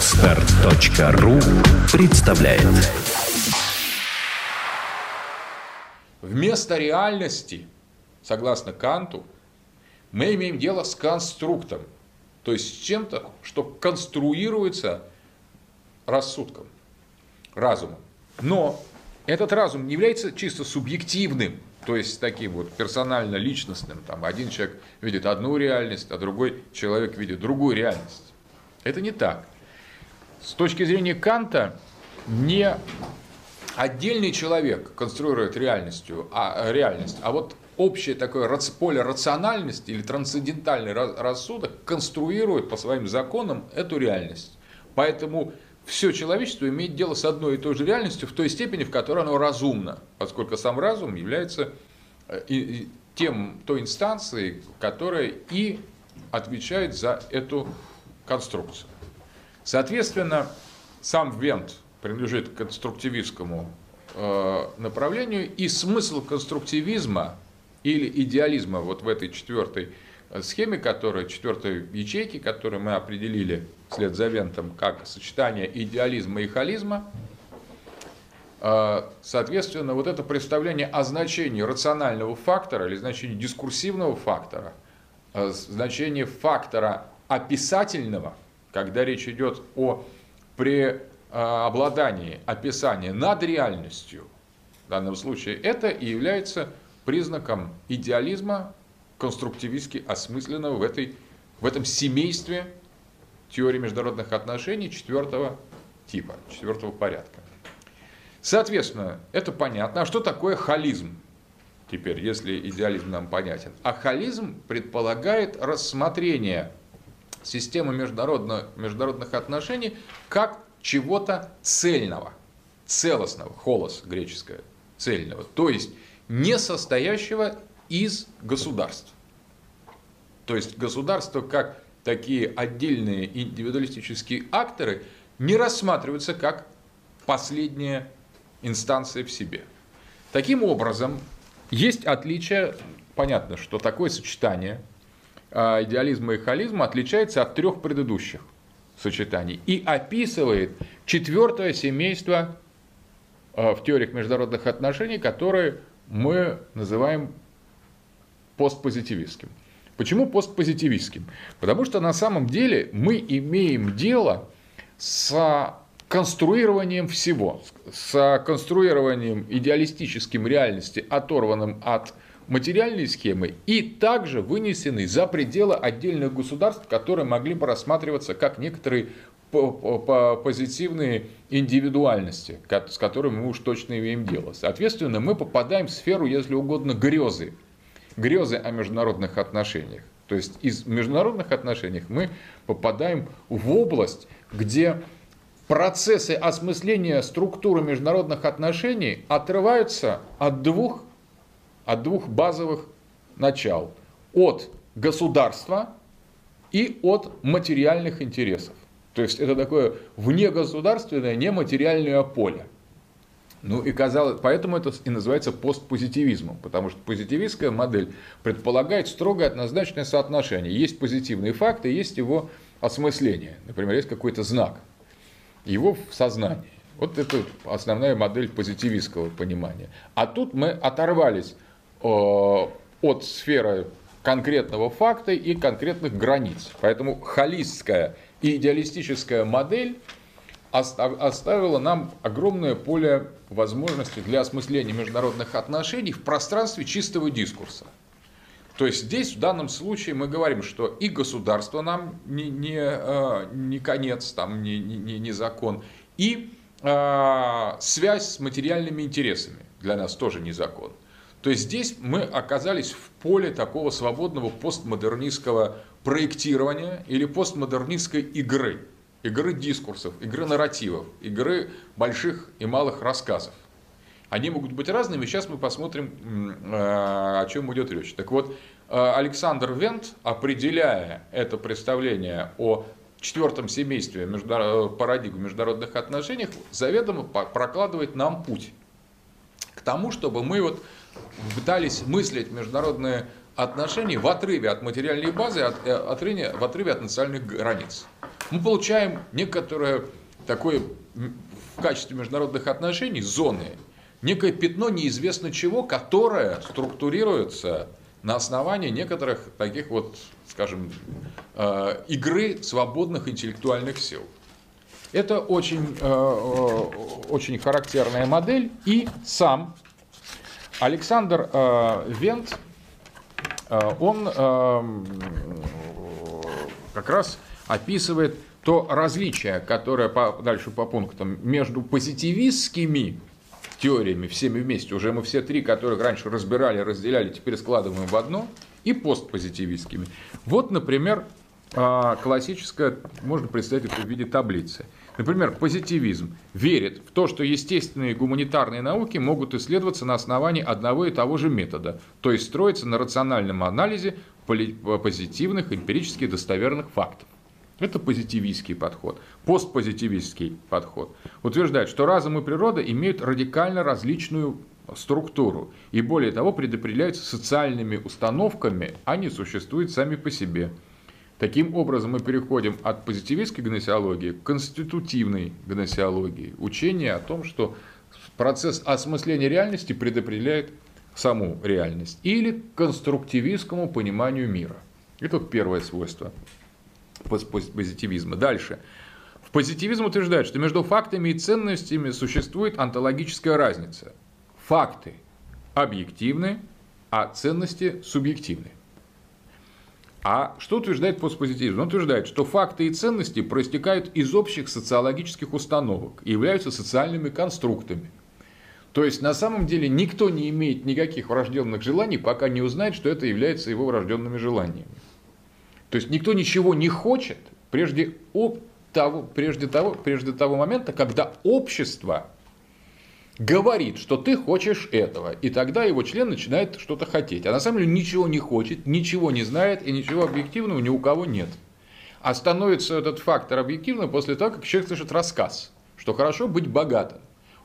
Отстар.ру представляет Вместо реальности, согласно Канту, мы имеем дело с конструктом, то есть с чем-то, что конструируется рассудком, разумом. Но этот разум не является чисто субъективным, то есть таким вот персонально-личностным. Там один человек видит одну реальность, а другой человек видит другую реальность. Это не так. С точки зрения Канта, не отдельный человек конструирует реальностью, а, реальность, а вот общее такое поле рациональности или трансцендентальный рассудок конструирует по своим законам эту реальность. Поэтому все человечество имеет дело с одной и той же реальностью в той степени, в которой оно разумно, поскольку сам разум является э, тем, той инстанцией, которая и отвечает за эту конструкцию. Соответственно, сам Вент принадлежит к конструктивистскому э, направлению, и смысл конструктивизма или идеализма вот в этой четвертой э, схеме, которая, четвертой ячейки, которую мы определили вслед за Вентом как сочетание идеализма и холизма, э, соответственно, вот это представление о значении рационального фактора или значении дискурсивного фактора, значении фактора описательного, когда речь идет о преобладании описания над реальностью, в данном случае это и является признаком идеализма, конструктивистски осмысленного в, этой, в этом семействе теории международных отношений четвертого типа, четвертого порядка. Соответственно, это понятно. А что такое холизм? Теперь, если идеализм нам понятен. А холизм предполагает рассмотрение системы международных отношений как чего-то цельного, целостного, холос греческое, цельного, то есть не состоящего из государств. То есть государства как такие отдельные индивидуалистические акторы не рассматриваются как последняя инстанция в себе. Таким образом, есть отличие, понятно, что такое сочетание идеализма и холизма отличается от трех предыдущих сочетаний и описывает четвертое семейство а, в теориях международных отношений, которое мы называем постпозитивистским. Почему постпозитивистским? Потому что на самом деле мы имеем дело с конструированием всего, с конструированием идеалистическим реальности, оторванным от материальные схемы и также вынесены за пределы отдельных государств, которые могли бы рассматриваться как некоторые позитивные индивидуальности, с которыми мы уж точно имеем дело. Соответственно, мы попадаем в сферу, если угодно, грезы. Грезы о международных отношениях. То есть из международных отношений мы попадаем в область, где процессы осмысления структуры международных отношений отрываются от двух от двух базовых начал. От государства и от материальных интересов. То есть это такое внегосударственное нематериальное поле. Ну и казалось, поэтому это и называется постпозитивизмом, потому что позитивистская модель предполагает строгое однозначное соотношение. Есть позитивные факты, есть его осмысление. Например, есть какой-то знак, его в сознании. Вот это основная модель позитивистского понимания. А тут мы оторвались от сферы конкретного факта и конкретных границ. Поэтому холистская и идеалистическая модель оставила нам огромное поле возможностей для осмысления международных отношений в пространстве чистого дискурса. То есть здесь в данном случае мы говорим, что и государство нам не, не, э, не конец, там, не, не, не закон, и э, связь с материальными интересами для нас тоже не закон. То есть здесь мы оказались в поле такого свободного постмодернистского проектирования или постмодернистской игры. Игры дискурсов, игры нарративов, игры больших и малых рассказов. Они могут быть разными. Сейчас мы посмотрим, э, о чем идет речь. Так вот, э, Александр Вент, определяя это представление о четвертом семействе парадигмы международных отношений, заведомо прокладывает нам путь к тому, чтобы мы вот пытались мыслить международные отношения в отрыве от материальной базы, от, э, отрыве, в отрыве от национальных границ. мы получаем некоторое такое в качестве международных отношений зоны, некое пятно неизвестно чего, которое структурируется на основании некоторых таких вот, скажем, э, игры свободных интеллектуальных сил. Это очень, э, очень характерная модель. И сам Александр Вент, он как раз описывает то различие, которое по, дальше по пунктам между позитивистскими теориями всеми вместе, уже мы все три, которых раньше разбирали, разделяли, теперь складываем в одно, и постпозитивистскими. Вот, например, а, классическое, можно представить это в виде таблицы. Например, позитивизм верит в то, что естественные гуманитарные науки могут исследоваться на основании одного и того же метода, то есть строиться на рациональном анализе позитивных эмпирически достоверных фактов. Это позитивистский подход. Постпозитивистский подход утверждает, что разум и природа имеют радикально различную структуру и более того предопределяются социальными установками, а не существуют сами по себе. Таким образом, мы переходим от позитивистской гносеологии к конститутивной гносеологии. Учение о том, что процесс осмысления реальности предопределяет саму реальность. Или к конструктивистскому пониманию мира. Это первое свойство позитивизма. Дальше. В позитивизм утверждает, что между фактами и ценностями существует онтологическая разница. Факты объективны, а ценности субъективны. А что утверждает постпозитивизм? Он утверждает, что факты и ценности проистекают из общих социологических установок и являются социальными конструктами. То есть на самом деле никто не имеет никаких врожденных желаний, пока не узнает, что это является его врожденными желаниями. То есть никто ничего не хочет прежде, об того, прежде, того, прежде того момента, когда общество говорит, что ты хочешь этого, и тогда его член начинает что-то хотеть. А на самом деле ничего не хочет, ничего не знает, и ничего объективного ни у кого нет. А становится этот фактор объективным после того, как человек слышит рассказ, что хорошо быть богатым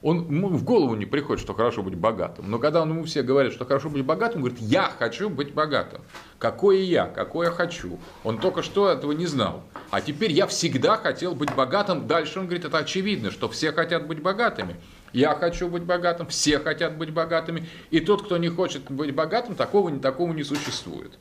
он, ему в голову не приходит, что хорошо быть богатым. Но когда он ему все говорят, что хорошо быть богатым, он говорит, я хочу быть богатым. Какое я, какое я хочу. Он только что этого не знал. А теперь я всегда хотел быть богатым. Дальше он говорит, это очевидно, что все хотят быть богатыми. Я хочу быть богатым, все хотят быть богатыми. И тот, кто не хочет быть богатым, такого, такого не существует.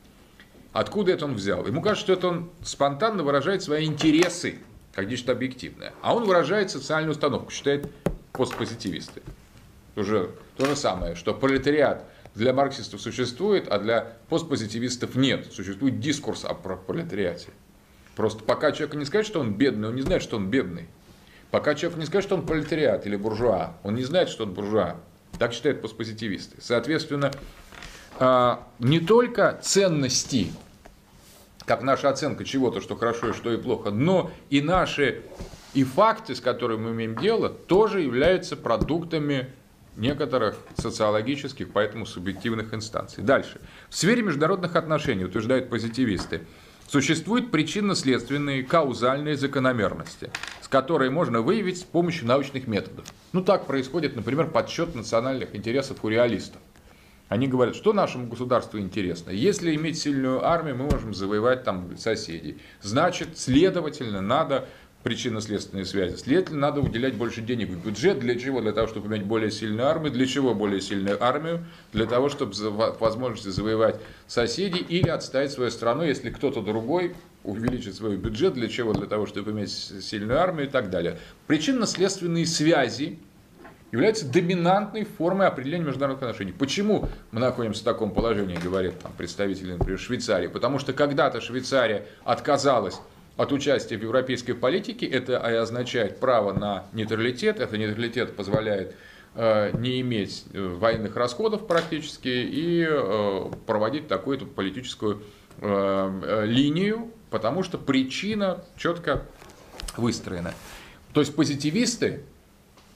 Откуда это он взял? Ему кажется, что это он спонтанно выражает свои интересы, как нечто объективное. А он выражает социальную установку, считает постпозитивисты. Уже то же самое, что пролетариат для марксистов существует, а для постпозитивистов нет. Существует дискурс о пролетариате. Просто пока человек не скажет, что он бедный, он не знает, что он бедный. Пока человек не скажет, что он пролетариат или буржуа, он не знает, что он буржуа. Так считают постпозитивисты. Соответственно, а, не только ценности, как наша оценка чего-то, что хорошо и что и плохо, но и наши и факты, с которыми мы имеем дело, тоже являются продуктами некоторых социологических, поэтому субъективных инстанций. Дальше. В сфере международных отношений, утверждают позитивисты, существуют причинно-следственные каузальные закономерности, с которой можно выявить с помощью научных методов. Ну так происходит, например, подсчет национальных интересов у реалистов. Они говорят, что нашему государству интересно. Если иметь сильную армию, мы можем завоевать там соседей. Значит, следовательно, надо причинно-следственные связи. Следовательно, надо уделять больше денег в бюджет. Для чего? Для того, чтобы иметь более сильную армию. Для чего более сильную армию? Для того, чтобы возможности завоевать соседей или отставить свою страну, если кто-то другой увеличит свой бюджет. Для чего? Для того, чтобы иметь сильную армию и так далее. Причинно-следственные связи являются доминантной формой определения международных отношений. Почему мы находимся в таком положении, говорит там, представитель, например, Швейцарии? Потому что когда-то Швейцария отказалась от участия в европейской политике. Это означает право на нейтралитет. Это нейтралитет позволяет э, не иметь э, военных расходов практически и э, проводить такую-то политическую линию, потому что причина четко выстроена. То есть позитивисты,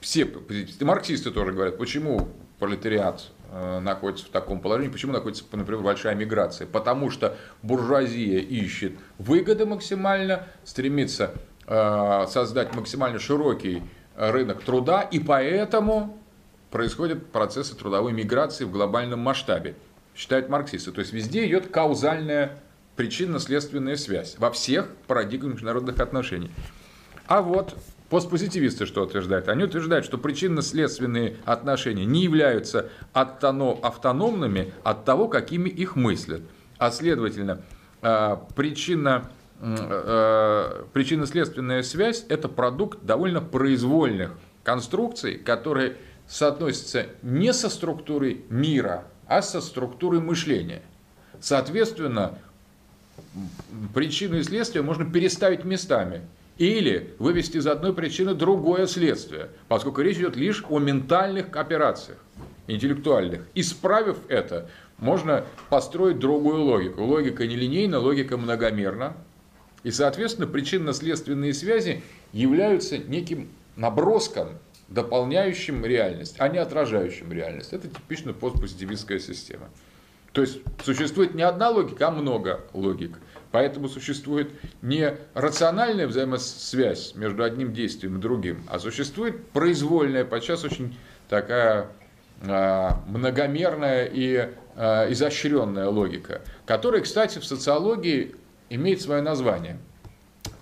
все позитивисты, марксисты тоже говорят, почему пролетариат находится в таком положении. Почему находится, например, большая миграция? Потому что буржуазия ищет выгоды максимально, стремится э, создать максимально широкий рынок труда, и поэтому происходят процессы трудовой миграции в глобальном масштабе, считают марксисты. То есть везде идет каузальная причинно-следственная связь во всех парадигмах международных отношений. А вот постпозитивисты что утверждают? Они утверждают, что причинно-следственные отношения не являются автономными от того, какими их мыслят. А следовательно, а, причина Э, причинно-следственная связь – это продукт довольно произвольных конструкций, которые соотносятся не со структурой мира, а со структурой мышления. Соответственно, причину и следствие можно переставить местами или вывести из одной причины другое следствие, поскольку речь идет лишь о ментальных операциях, интеллектуальных. Исправив это, можно построить другую логику. Логика нелинейна, логика многомерна, и, соответственно, причинно-следственные связи являются неким наброском, дополняющим реальность, а не отражающим реальность. Это типично постпозитивистская система. То есть существует не одна логика, а много логик. Поэтому существует не рациональная взаимосвязь между одним действием и другим, а существует произвольная, подчас очень такая а, многомерная и а, изощренная логика, которая, кстати, в социологии имеет свое название.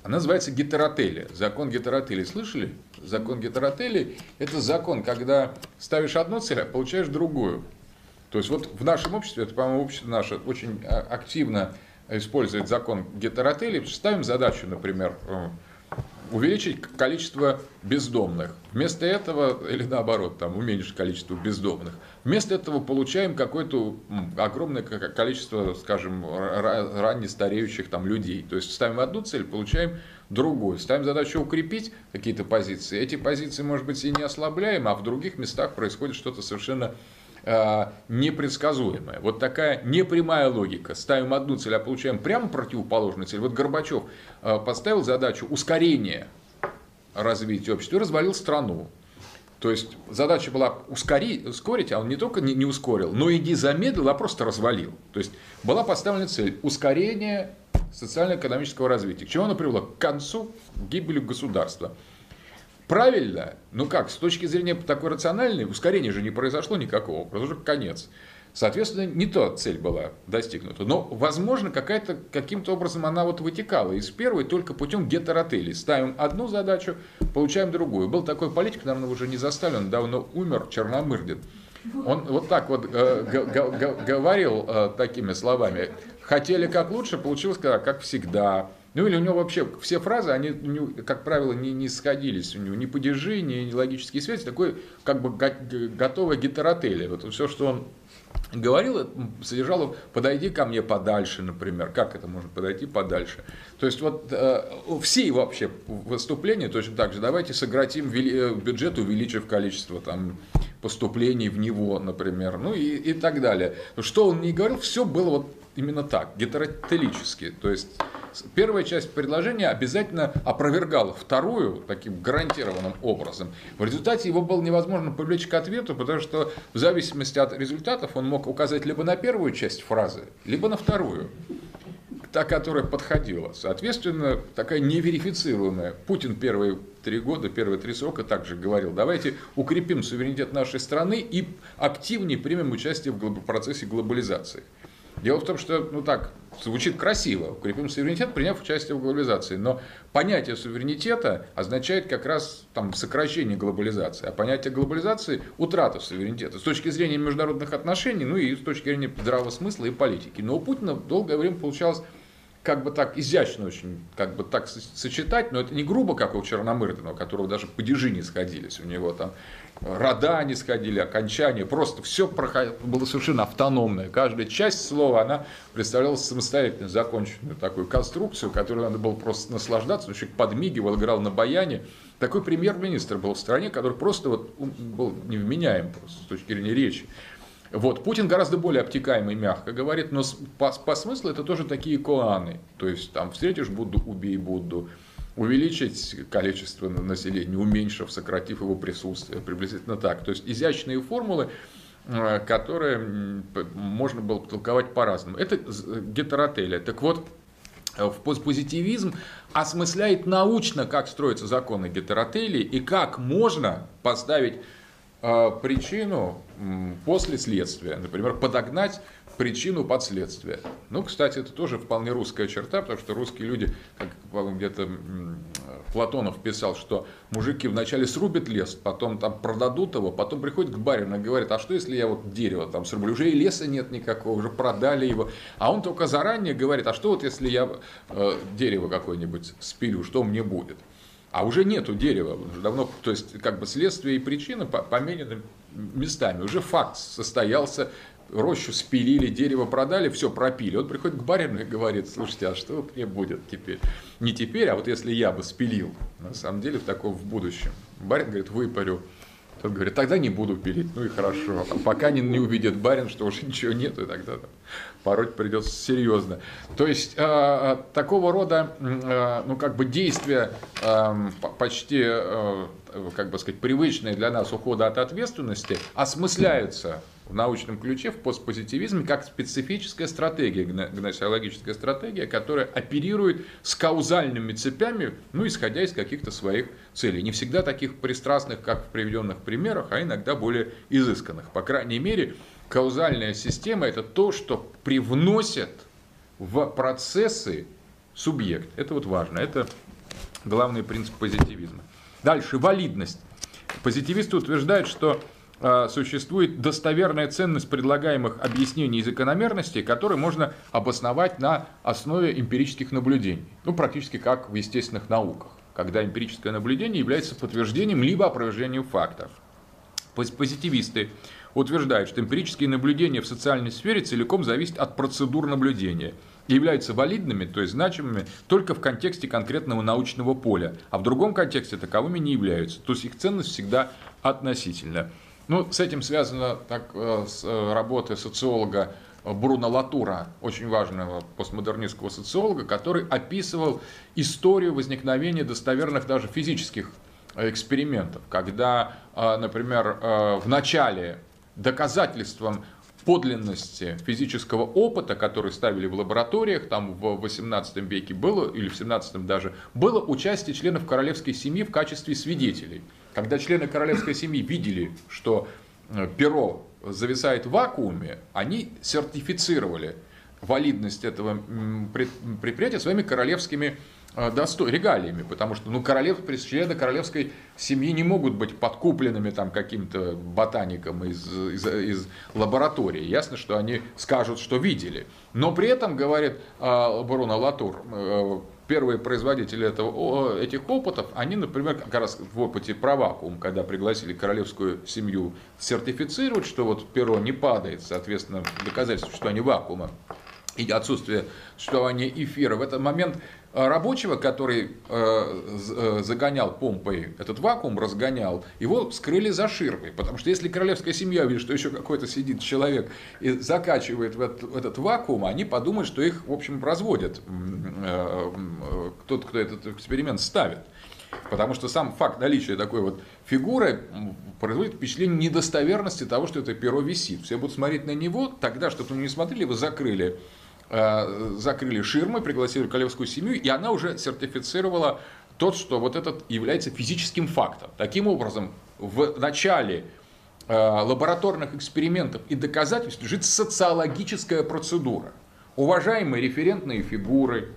Она называется гетеротелия. Закон гетеротелии. Слышали? Закон гетеротелии – это закон, когда ставишь одну цель, а получаешь другую. То есть вот в нашем обществе, это, по-моему, общество наше очень а, активно использует закон гетеротелии. Ставим задачу, например, э, увеличить количество бездомных. Вместо этого, или наоборот, там, уменьшить количество бездомных. Вместо этого получаем какое-то огромное количество, скажем, ранне стареющих там, людей. То есть ставим одну цель, получаем другую. Ставим задачу укрепить какие-то позиции. Эти позиции, может быть, и не ослабляем, а в других местах происходит что-то совершенно а, непредсказуемая. Вот такая непрямая логика. Ставим одну цель, а получаем прямо противоположную цель. Вот Горбачев а, поставил задачу ускорения развития общества и развалил страну. То есть задача была ускорить, ускорить, а он не только не, не ускорил, но и не замедлил, а просто развалил. То есть была поставлена цель ускорения социально-экономического развития. К чему она привела? К концу гибели государства. Правильно? Ну как, с точки зрения такой рациональной, ускорения же не произошло никакого, потому что конец. Соответственно, не та цель была достигнута. Но, возможно, какая-то, каким-то образом она вот вытекала из первой только путем гетеротели. Ставим одну задачу, получаем другую. Был такой политик, наверное, уже не застали, он давно умер, Черномырдин. Он вот так вот э, говорил э, такими словами. Хотели как лучше, получилось как всегда. Ну или у него вообще все фразы, они, как правило, не, не сходились. У него ни падежи, ни логические связи. Такой как бы готовая гетеротелия. Вот все, что он говорил, содержало «подойди ко мне подальше», например. Как это можно подойти подальше? То есть вот э, все вообще выступления точно так же. Давайте сократим э, бюджет, увеличив количество там, поступлений в него, например, ну и, и так далее. Что он не говорил, все было вот именно так, гетеротелически. То есть первая часть предложения обязательно опровергала вторую таким гарантированным образом. В результате его было невозможно привлечь к ответу, потому что в зависимости от результатов он мог указать либо на первую часть фразы, либо на вторую та, которая подходила. Соответственно, такая неверифицируемая. Путин первые три года, первые три срока также говорил, давайте укрепим суверенитет нашей страны и активнее примем участие в процессе глобализации. Дело в том, что, ну так, звучит красиво, укрепим суверенитет, приняв участие в глобализации. Но понятие суверенитета означает как раз там, сокращение глобализации, а понятие глобализации – утрата суверенитета. С точки зрения международных отношений, ну и с точки зрения здравого смысла и политики. Но у Путина долгое время получалось как бы так изящно очень, как бы так сочетать, но это не грубо, как у Черномырдина, у которого даже падежи не сходились, у него там рода не сходили, окончания, просто все было совершенно автономное. Каждая часть слова, она представляла самостоятельно законченную такую конструкцию, которую надо было просто наслаждаться, он человек подмигивал, играл на баяне. Такой премьер-министр был в стране, который просто вот был невменяем просто с точки зрения речи. Вот. Путин гораздо более обтекаемый, мягко говорит, но по, по смыслу это тоже такие коаны. То есть там встретишь Будду, убей Будду. Увеличить количество населения, уменьшив, сократив его присутствие, приблизительно так. То есть изящные формулы, э, которые можно было толковать по-разному. Это гетеротелия. Так вот, в постпозитивизм осмысляет научно, как строятся законы гетеротелии и как можно поставить Э, причину после следствия, например, подогнать причину последствия. Ну, кстати, это тоже вполне русская черта, потому что русские люди, как где-то Платонов писал, что мужики вначале срубят лес, потом там продадут его, потом приходят к барину и говорят, а что если я вот дерево там срублю, уже и леса нет никакого, уже продали его. А он только заранее говорит, а что вот если я э, дерево какое-нибудь спилю, что мне будет? А уже нету дерева, уже давно, то есть как бы следствие и причина поменены местами. Уже факт состоялся, рощу спилили, дерево продали, все пропили. Он приходит к барину и говорит, слушайте, а что мне будет теперь? Не теперь, а вот если я бы спилил, на самом деле, в таком в будущем. Барин говорит, выпарю. Тот говорит, тогда не буду пилить, ну и хорошо. А пока не, не увидит барин, что уже ничего нет, и тогда там, пороть придется серьезно. То есть э, такого рода, э, ну как бы действия э, почти, э, как бы сказать, привычные для нас ухода от ответственности осмысляются в научном ключе, в постпозитивизме, как специфическая стратегия, гносеологическая стратегия, которая оперирует с каузальными цепями, ну, исходя из каких-то своих целей. Не всегда таких пристрастных, как в приведенных примерах, а иногда более изысканных. По крайней мере, каузальная система – это то, что привносит в процессы субъект. Это вот важно, это главный принцип позитивизма. Дальше, валидность. Позитивисты утверждают, что существует достоверная ценность предлагаемых объяснений и закономерностей, которые можно обосновать на основе эмпирических наблюдений. Ну, практически как в естественных науках, когда эмпирическое наблюдение является подтверждением либо опровержением фактов. Позитивисты утверждают, что эмпирические наблюдения в социальной сфере целиком зависят от процедур наблюдения и являются валидными, то есть значимыми только в контексте конкретного научного поля, а в другом контексте таковыми не являются. То есть их ценность всегда относительна. Ну, с этим связана так, э, с, э, работа социолога Бруно Латура, очень важного постмодернистского социолога, который описывал историю возникновения достоверных даже физических экспериментов, когда, э, например, в начале доказательством подлинности физического опыта, который ставили в лабораториях, там в 18 веке было, или в 17 даже, было участие членов королевской семьи в качестве свидетелей. Когда члены королевской семьи видели, что э, перо зависает в вакууме, они сертифицировали валидность этого предприятия своими королевскими э, досто... регалиями, потому что ну, королев... члены королевской семьи не могут быть подкупленными там, каким-то ботаником из, из, из лаборатории. Ясно, что они скажут, что видели. Но при этом, говорит э, Бруно Латур, первые производители этого, этих опытов, они, например, как раз в опыте про вакуум, когда пригласили королевскую семью сертифицировать, что вот перо не падает, соответственно, доказательство, что они вакуума, и отсутствие существования эфира. В этот момент рабочего, который э, э, загонял помпой этот вакуум, разгонял, его скрыли за ширмой. Потому что если королевская семья видит, что еще какой-то сидит человек и закачивает в этот, в этот вакуум, они подумают, что их, в общем, разводят тот, кто этот эксперимент ставит. Потому что сам факт наличия такой вот фигуры производит впечатление недостоверности того, что это перо висит. Все будут смотреть на него, тогда, чтобы вы не смотрели, вы закрыли Э, закрыли ширмы, пригласили королевскую семью, и она уже сертифицировала тот, что вот этот является физическим фактом. Таким образом, в начале э, лабораторных экспериментов и доказательств лежит социологическая процедура. Уважаемые референтные фигуры,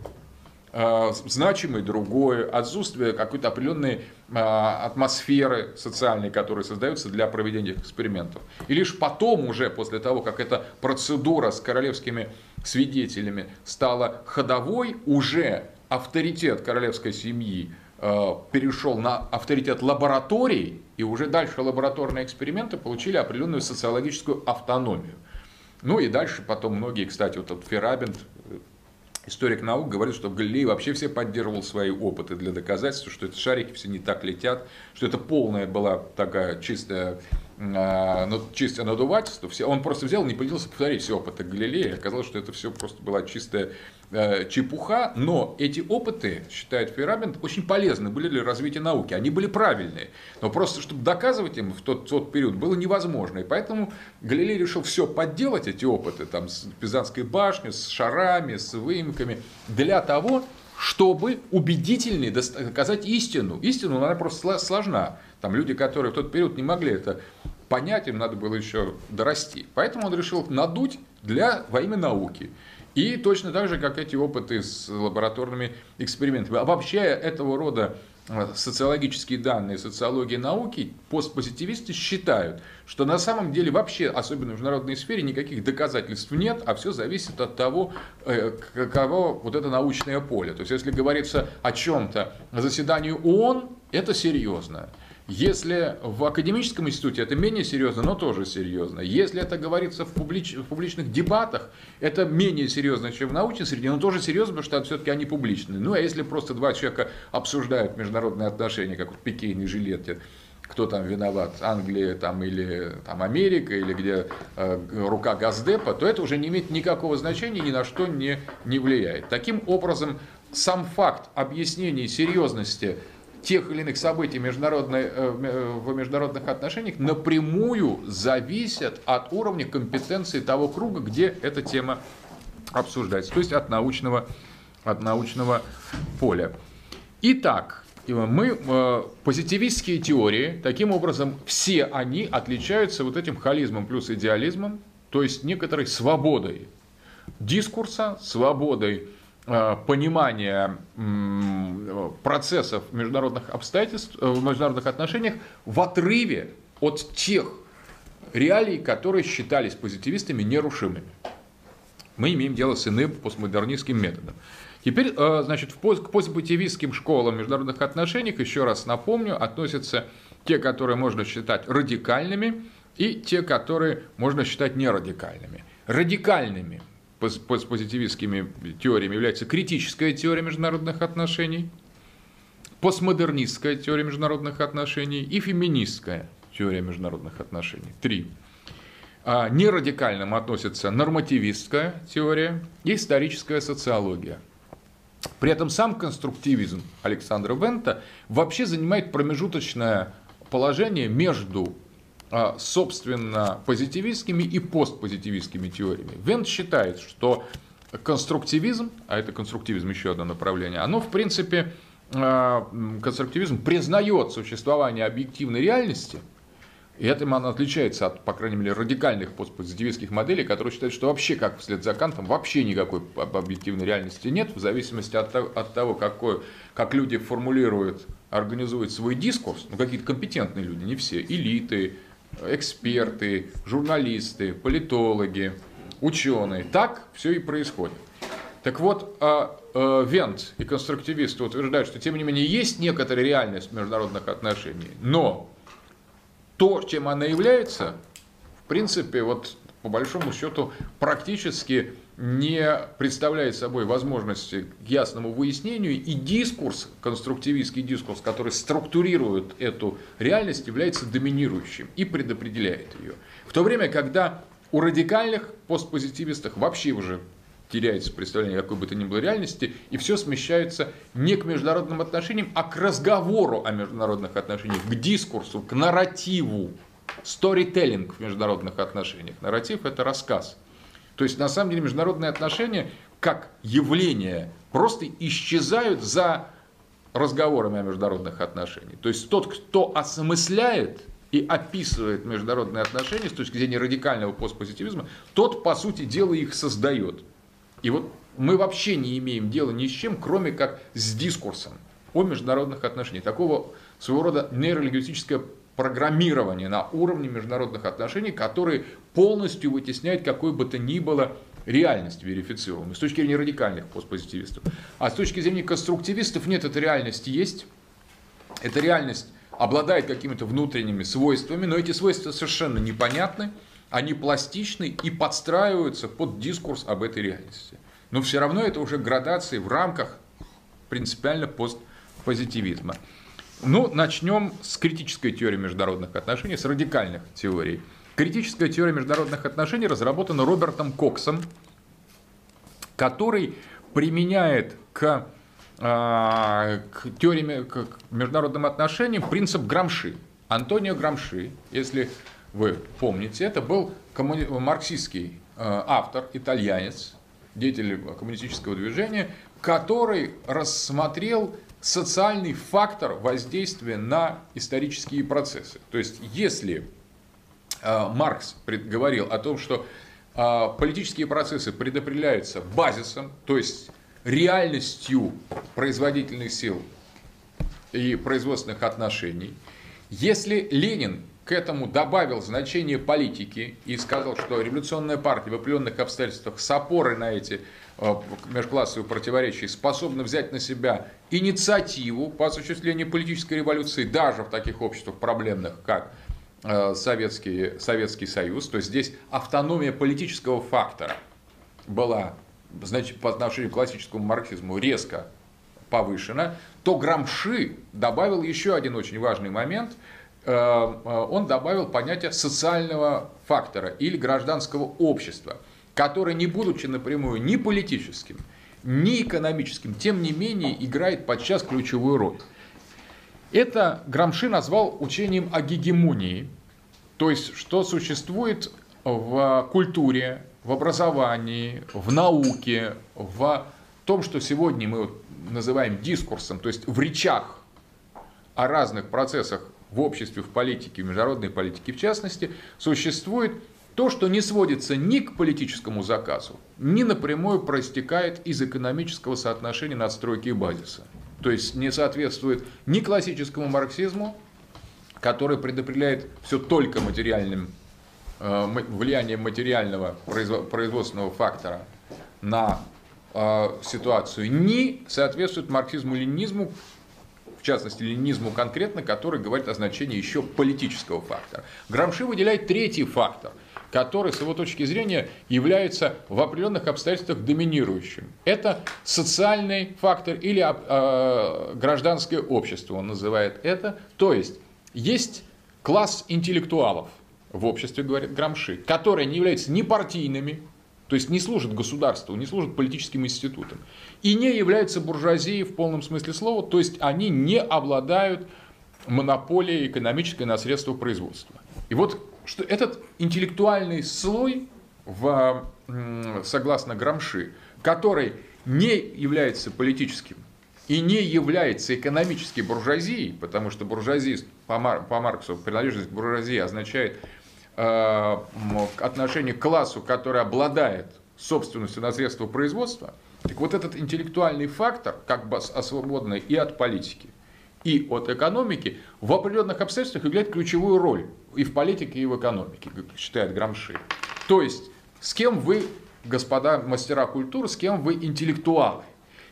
э, значимое другое, отсутствие какой-то определенной атмосферы социальной, которая создается для проведения экспериментов. И лишь потом уже, после того, как эта процедура с королевскими свидетелями стала ходовой, уже авторитет королевской семьи э, перешел на авторитет лабораторий, и уже дальше лабораторные эксперименты получили определенную социологическую автономию. Ну и дальше потом многие, кстати, вот этот Ферабент, э, историк наук, говорит, что Галилей вообще все поддерживал свои опыты для доказательства, что эти шарики все не так летят, что это полная была такая чистая а, ну, чистое надувательство. Он просто взял, не поделился повторить все опыты Галилея. Оказалось, что это все просто была чистая чепуха. Но эти опыты, считает Ферабент, очень полезны были для развития науки. Они были правильные. Но просто, чтобы доказывать им в тот, тот период, было невозможно. И поэтому Галилей решил все подделать, эти опыты, там, с Пизанской башней, с шарами, с выемками, для того, чтобы убедительнее доказать истину. Истину, она просто сложна. Там люди, которые в тот период не могли это понять, им надо было еще дорасти. Поэтому он решил надуть для, во имя науки. И точно так же, как эти опыты с лабораторными экспериментами. Обобщая этого рода э, социологические данные социологии науки, постпозитивисты считают, что на самом деле вообще, особенно в международной сфере, никаких доказательств нет, а все зависит от того, э, каково вот это научное поле. То есть, если говорится о чем-то на заседании ООН, это серьезно. Если в академическом институте это менее серьезно, но тоже серьезно. Если это говорится в, публич, в публичных дебатах, это менее серьезно, чем в научной среде, но тоже серьезно, потому что все-таки они публичные. Ну а если просто два человека обсуждают международные отношения, как вот пикейный жилет, кто там виноват, Англия там, или там, Америка, или где э, рука Газдепа, то это уже не имеет никакого значения, ни на что не, не влияет. Таким образом, сам факт объяснения серьезности тех или иных событий э, э, в международных отношениях напрямую зависят от уровня компетенции того круга, где эта тема обсуждается, то есть от научного, от научного поля. Итак, мы, э, позитивистские теории, таким образом, все они отличаются вот этим холизмом плюс идеализмом, то есть некоторой свободой дискурса, свободой Э, понимания процессов международных обстоятельств, э, в международных отношениях в отрыве от тех реалий, которые считались позитивистами нерушимыми. Мы имеем дело с иным постмодернистским методом. Теперь, э, значит, к постпозитивистским школам международных отношений, еще раз напомню, относятся те, которые можно считать радикальными, и те, которые можно считать нерадикальными. Радикальными постпозитивистскими теориями является критическая теория международных отношений, постмодернистская теория международных отношений и феминистская теория международных отношений. Три. А нерадикальным относится нормативистская теория и историческая социология. При этом сам конструктивизм Александра Вента вообще занимает промежуточное положение между собственно, позитивистскими и постпозитивистскими теориями. Вент считает, что конструктивизм, а это конструктивизм еще одно направление, оно в принципе, а, конструктивизм признает существование объективной реальности, и этим она отличается от, по крайней мере, радикальных постпозитивистских моделей, которые считают, что вообще, как вслед за Кантом, вообще никакой объективной реальности нет, в зависимости от того какой, как люди формулируют, организуют свой дискурс, ну, какие-то компетентные люди, не все, элиты, эксперты, журналисты, политологи, ученые. Так все и происходит. Так вот, а, а, Вент и конструктивисты утверждают, что тем не менее есть некоторая реальность международных отношений, но то, чем она является, в принципе, вот по большому счету практически не представляет собой возможности к ясному выяснению, и дискурс, конструктивистский дискурс, который структурирует эту реальность, является доминирующим и предопределяет ее. В то время, когда у радикальных постпозитивистов вообще уже теряется представление какой бы то ни было реальности, и все смещается не к международным отношениям, а к разговору о международных отношениях, к дискурсу, к нарративу. Storytelling в международных отношениях. Нарратив – это рассказ. То есть, на самом деле, международные отношения как явление просто исчезают за разговорами о международных отношениях. То есть, тот, кто осмысляет и описывает международные отношения с точки зрения радикального постпозитивизма, тот, по сути дела, их создает. И вот мы вообще не имеем дела ни с чем, кроме как с дискурсом о международных отношениях. Такого своего рода нейролингвистическое программирование на уровне международных отношений, который полностью вытесняет какой бы то ни было реальность верифицируемую с точки зрения радикальных постпозитивистов. А с точки зрения конструктивистов нет, эта реальность есть. Эта реальность обладает какими-то внутренними свойствами, но эти свойства совершенно непонятны, они пластичны и подстраиваются под дискурс об этой реальности. Но все равно это уже градации в рамках принципиально постпозитивизма. Ну, начнем с критической теории международных отношений, с радикальных теорий. Критическая теория международных отношений разработана Робертом Коксом, который применяет к, а, к теории к международным отношениям принцип Грамши. Антонио Грамши, если вы помните, это был коммуни... марксистский а, автор, итальянец, деятель коммунистического движения, который рассмотрел социальный фактор воздействия на исторические процессы. То есть, если э, Маркс говорил о том, что а, политические процессы предопределяются базисом, то есть реальностью производительных сил и производственных отношений. Если Ленин к этому добавил значение политики и сказал, что революционная партия в определенных обстоятельствах с опорой на эти э, межклассовые противоречия способна взять на себя инициативу по осуществлению политической революции даже в таких обществах проблемных, как э, Советский, Советский Союз. То есть здесь автономия политического фактора была значит, по отношению к классическому марксизму резко повышена, то Грамши добавил еще один очень важный момент – он добавил понятие социального фактора или гражданского общества, которое, не будучи напрямую ни политическим, ни экономическим, тем не менее играет подчас ключевую роль. Это Грамши назвал учением о гегемонии, то есть что существует в культуре, в образовании, в науке, в том, что сегодня мы называем дискурсом, то есть в речах о разных процессах в обществе, в политике, в международной политике в частности, существует то, что не сводится ни к политическому заказу, ни напрямую проистекает из экономического соотношения надстройки и базиса. То есть не соответствует ни классическому марксизму, который предопределяет все только материальным э, влиянием материального производственного фактора на э, ситуацию, ни соответствует марксизму-ленинизму, в частности ленинизму конкретно, который говорит о значении еще политического фактора. Грамши выделяет третий фактор, который, с его точки зрения, является в определенных обстоятельствах доминирующим. Это социальный фактор или э, гражданское общество, он называет это. То есть, есть класс интеллектуалов в обществе, говорит Грамши, которые не являются ни партийными, то есть не служат государству, не служат политическим институтам. И не являются буржуазией в полном смысле слова, то есть они не обладают монополией экономической на средства производства. И вот что этот интеллектуальный слой, в, согласно Грамши, который не является политическим и не является экономической буржуазией, потому что буржуазия по, Марксу принадлежность к буржуазии означает отношение к классу, который обладает собственностью на средства производства, так вот этот интеллектуальный фактор, как бы свободный и от политики, и от экономики, в определенных обстоятельствах играет ключевую роль и в политике, и в экономике, считает Грамши. То есть, с кем вы, господа мастера культуры, с кем вы интеллектуалы.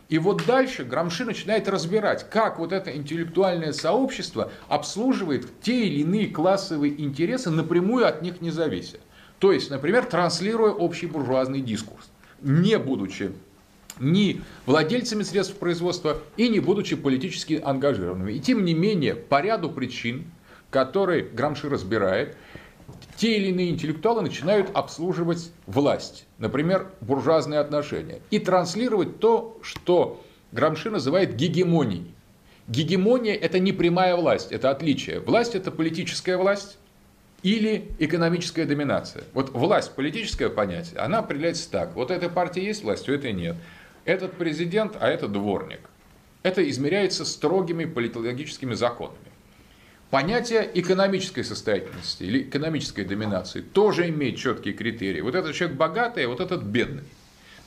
И вот дальше Грамши начинает разбирать, как вот это интеллектуальное сообщество обслуживает те или иные классовые интересы, напрямую от них не завися. То есть, например, транслируя общий буржуазный дискурс, не будучи ни владельцами средств производства и не будучи политически ангажированными. И тем не менее, по ряду причин, которые Грамши разбирает, те или иные интеллектуалы начинают обслуживать власть, например, буржуазные отношения, и транслировать то, что Грамши называет гегемонией. Гегемония – это не прямая власть, это отличие. Власть – это политическая власть или экономическая доминация. Вот власть – политическое понятие, она определяется так. Вот эта партия есть власть, у этой нет. Этот президент, а это дворник. Это измеряется строгими политологическими законами. Понятие экономической состоятельности или экономической доминации тоже имеет четкие критерии. Вот этот человек богатый, а вот этот бедный.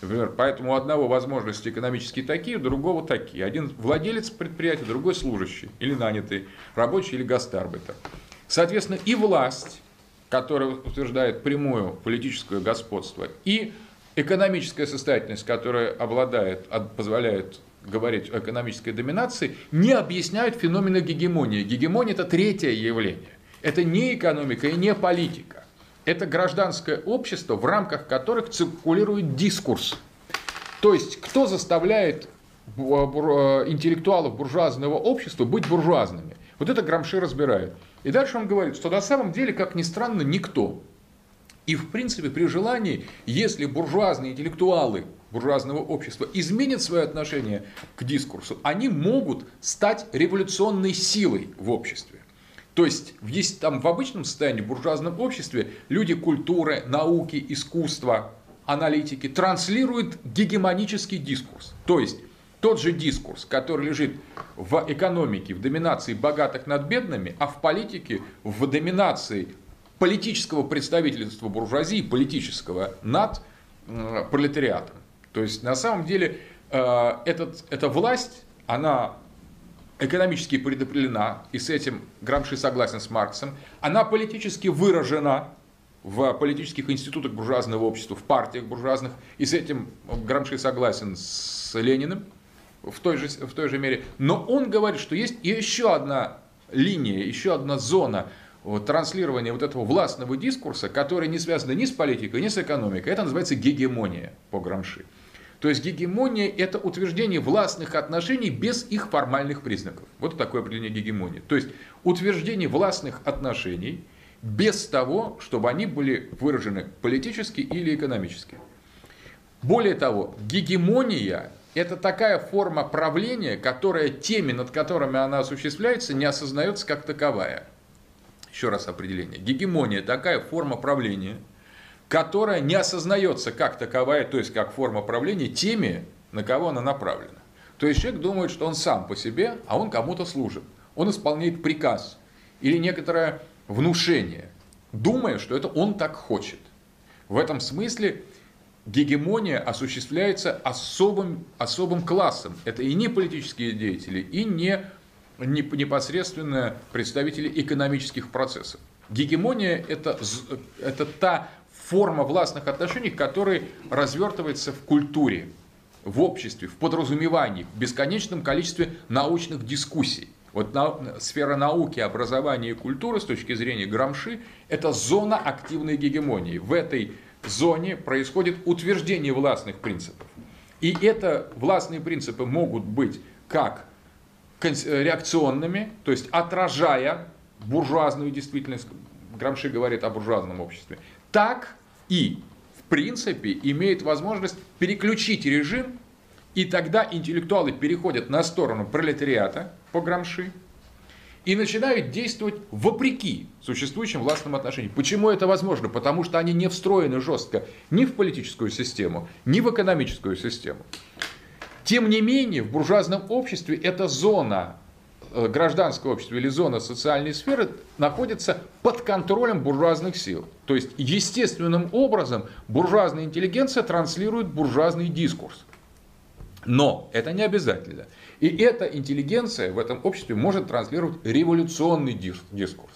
Например, поэтому у одного возможности экономические такие, у другого такие. Один владелец предприятия, другой служащий или нанятый, рабочий или гастарбайтер. Соответственно, и власть, которая утверждает прямое политическое господство, и экономическая состоятельность, которая обладает, позволяет говорить о экономической доминации, не объясняют феномены гегемонии. Гегемония – это третье явление. Это не экономика и не политика. Это гражданское общество, в рамках которых циркулирует дискурс. То есть, кто заставляет интеллектуалов буржуазного общества быть буржуазными? Вот это Грамши разбирает. И дальше он говорит, что на самом деле, как ни странно, никто. И в принципе при желании, если буржуазные интеллектуалы буржуазного общества изменят свое отношение к дискурсу, они могут стать революционной силой в обществе. То есть есть там в обычном состоянии, в буржуазном обществе, люди культуры, науки, искусства, аналитики транслируют гегемонический дискурс. То есть тот же дискурс, который лежит в экономике, в доминации богатых над бедными, а в политике в доминации политического представительства буржуазии, политического над пролетариатом. То есть на самом деле э, этот, эта власть, она экономически предопределена, и с этим Грамши согласен с Марксом, она политически выражена в политических институтах буржуазного общества, в партиях буржуазных, и с этим Грамши согласен с Лениным в той же, в той же мере. Но он говорит, что есть еще одна линия, еще одна зона транслирования вот этого властного дискурса, которая не связана ни с политикой, ни с экономикой. Это называется гегемония по Грамши. То есть гегемония – это утверждение властных отношений без их формальных признаков. Вот такое определение гегемонии. То есть утверждение властных отношений без того, чтобы они были выражены политически или экономически. Более того, гегемония – это такая форма правления, которая теми, над которыми она осуществляется, не осознается как таковая. Еще раз определение. Гегемония – такая форма правления – которая не осознается как таковая, то есть как форма правления теми, на кого она направлена. То есть человек думает, что он сам по себе, а он кому-то служит. Он исполняет приказ или некоторое внушение, думая, что это он так хочет. В этом смысле гегемония осуществляется особым, особым классом. Это и не политические деятели, и не непосредственно представители экономических процессов. Гегемония это, это та форма властных отношений, которая развертывается в культуре, в обществе, в подразумевании, в бесконечном количестве научных дискуссий. Вот на, сфера науки, образования и культуры с точки зрения Грамши – это зона активной гегемонии. В этой зоне происходит утверждение властных принципов. И это властные принципы могут быть как реакционными, то есть отражая буржуазную действительность, Грамши говорит о буржуазном обществе, так и, в принципе, имеет возможность переключить режим, и тогда интеллектуалы переходят на сторону пролетариата по Грамши и начинают действовать вопреки существующим властным отношениям. Почему это возможно? Потому что они не встроены жестко ни в политическую систему, ни в экономическую систему. Тем не менее, в буржуазном обществе эта зона гражданское общество или зона социальной сферы находится под контролем буржуазных сил. То есть естественным образом буржуазная интеллигенция транслирует буржуазный дискурс. Но это не обязательно. И эта интеллигенция в этом обществе может транслировать революционный дискурс.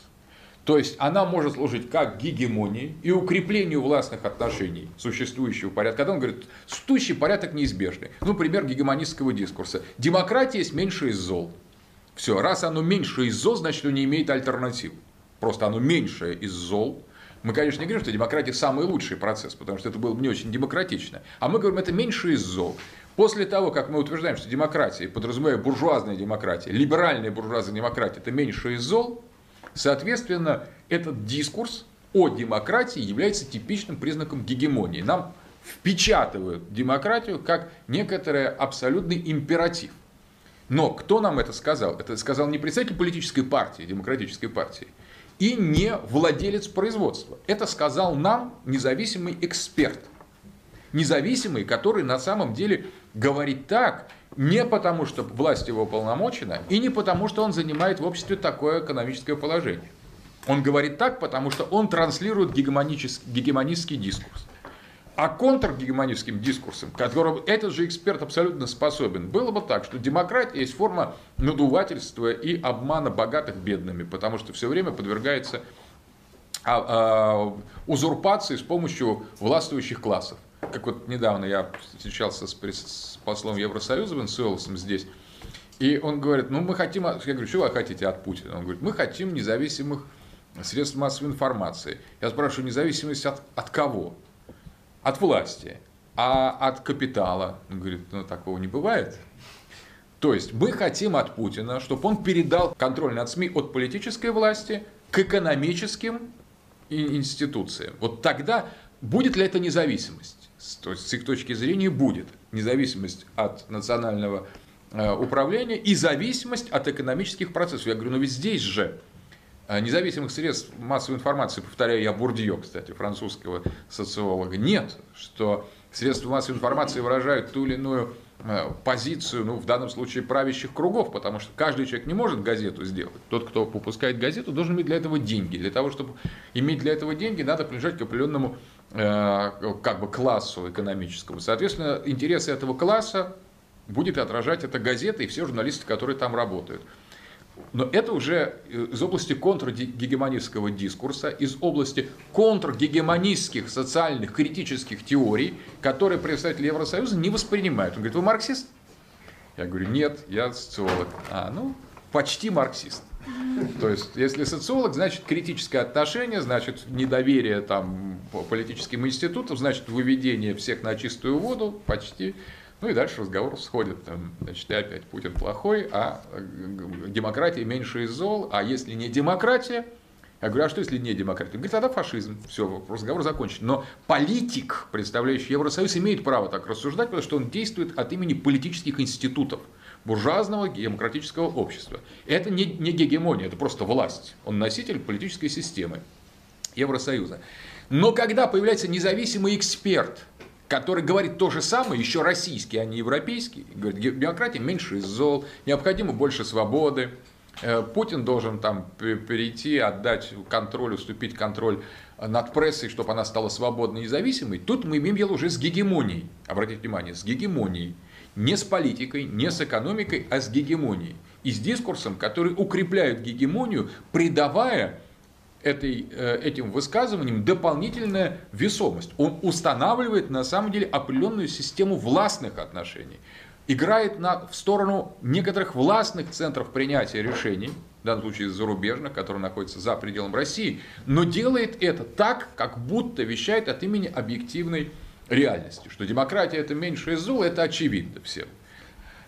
То есть она может служить как гегемонии и укреплению властных отношений существующего порядка. Когда он говорит, существующий порядок неизбежный. Ну, пример гегемонистского дискурса. Демократия есть меньше из зол. Все, раз оно меньше из зол, значит, оно не имеет альтернатив. Просто оно меньшее из зол. Мы, конечно, не говорим, что демократия самый лучший процесс, потому что это было бы не очень демократично. А мы говорим, это меньше из зол. После того, как мы утверждаем, что демократия, подразумевая буржуазная демократия, либеральная буржуазная демократия, это меньше из зол, соответственно, этот дискурс о демократии является типичным признаком гегемонии. Нам впечатывают демократию как некоторый абсолютный императив – но кто нам это сказал? Это сказал не представитель политической партии, демократической партии, и не владелец производства. Это сказал нам независимый эксперт. Независимый, который на самом деле говорит так, не потому, что власть его уполномочена, и не потому, что он занимает в обществе такое экономическое положение. Он говорит так, потому что он транслирует гегемонический дискурс. А контргегемоническим дискурсом, которым этот же эксперт абсолютно способен, было бы так, что демократия есть форма надувательства и обмана богатых бедными, потому что все время подвергается а, а, узурпации с помощью властвующих классов. Как вот недавно я встречался с, послом Евросоюза Венсуэлосом здесь, и он говорит, ну мы хотим, я говорю, что вы хотите от Путина? Он говорит, мы хотим независимых средств массовой информации. Я спрашиваю, независимость от, от кого? От власти, а от капитала. Он говорит, ну такого не бывает. То есть мы хотим от Путина, чтобы он передал контроль над СМИ от политической власти к экономическим институциям. Вот тогда будет ли это независимость? То есть с их точки зрения будет независимость от национального э, управления и зависимость от экономических процессов. Я говорю, ну ведь здесь же независимых средств массовой информации, повторяю я Бурдье, кстати, французского социолога, нет, что средства массовой информации выражают ту или иную Э, позицию, ну, в данном случае, правящих кругов, потому что каждый человек не может газету сделать. Тот, кто выпускает газету, должен иметь для этого деньги. Для того, чтобы иметь для этого деньги, надо принадлежать к определенному э, как бы классу экономическому. Соответственно, интересы этого класса будет отражать эта газета и все журналисты, которые там работают. Но это уже э, из области контргегемонистского дискурса, из области контргегемонистских социальных критических теорий, которые представители Евросоюза не воспринимают. Он говорит, вы марксист? Я говорю, нет, я социолог. А, ну, почти марксист. То есть, если социолог, значит критическое отношение, значит недоверие там, политическим институтам, значит выведение всех на чистую воду, почти ну и дальше разговор сходит, значит, и опять Путин плохой, а э, демократия меньше из зол, а если не демократия, я говорю, а что если не демократия? Он говорит, тогда фашизм. Все, разговор закончен. Но политик, представляющий Евросоюз, имеет право так рассуждать, потому что он действует от имени политических институтов буржуазного демократического общества. Это не, не гегемония, это просто власть. Он носитель политической системы Евросоюза. Но когда появляется независимый эксперт, который говорит то же самое, еще российский, а не европейский, говорит, демократия меньше зол, необходимо больше свободы, э, Путин должен там перейти, отдать контроль, уступить контроль над прессой, чтобы она стала свободной и независимой. Тут мы имеем дело уже с гегемонией. Обратите внимание, с гегемонией. Не с политикой, не с экономикой, а с гегемонией. И с дискурсом, который укрепляет гегемонию, придавая этой, э, этим высказыванием дополнительная весомость. Он устанавливает на самом деле определенную систему властных отношений. Играет на, в сторону некоторых властных центров принятия решений, в данном случае зарубежных, которые находятся за пределом России, но делает это так, как будто вещает от имени объективной реальности, что демократия это меньшее зло, это очевидно всем.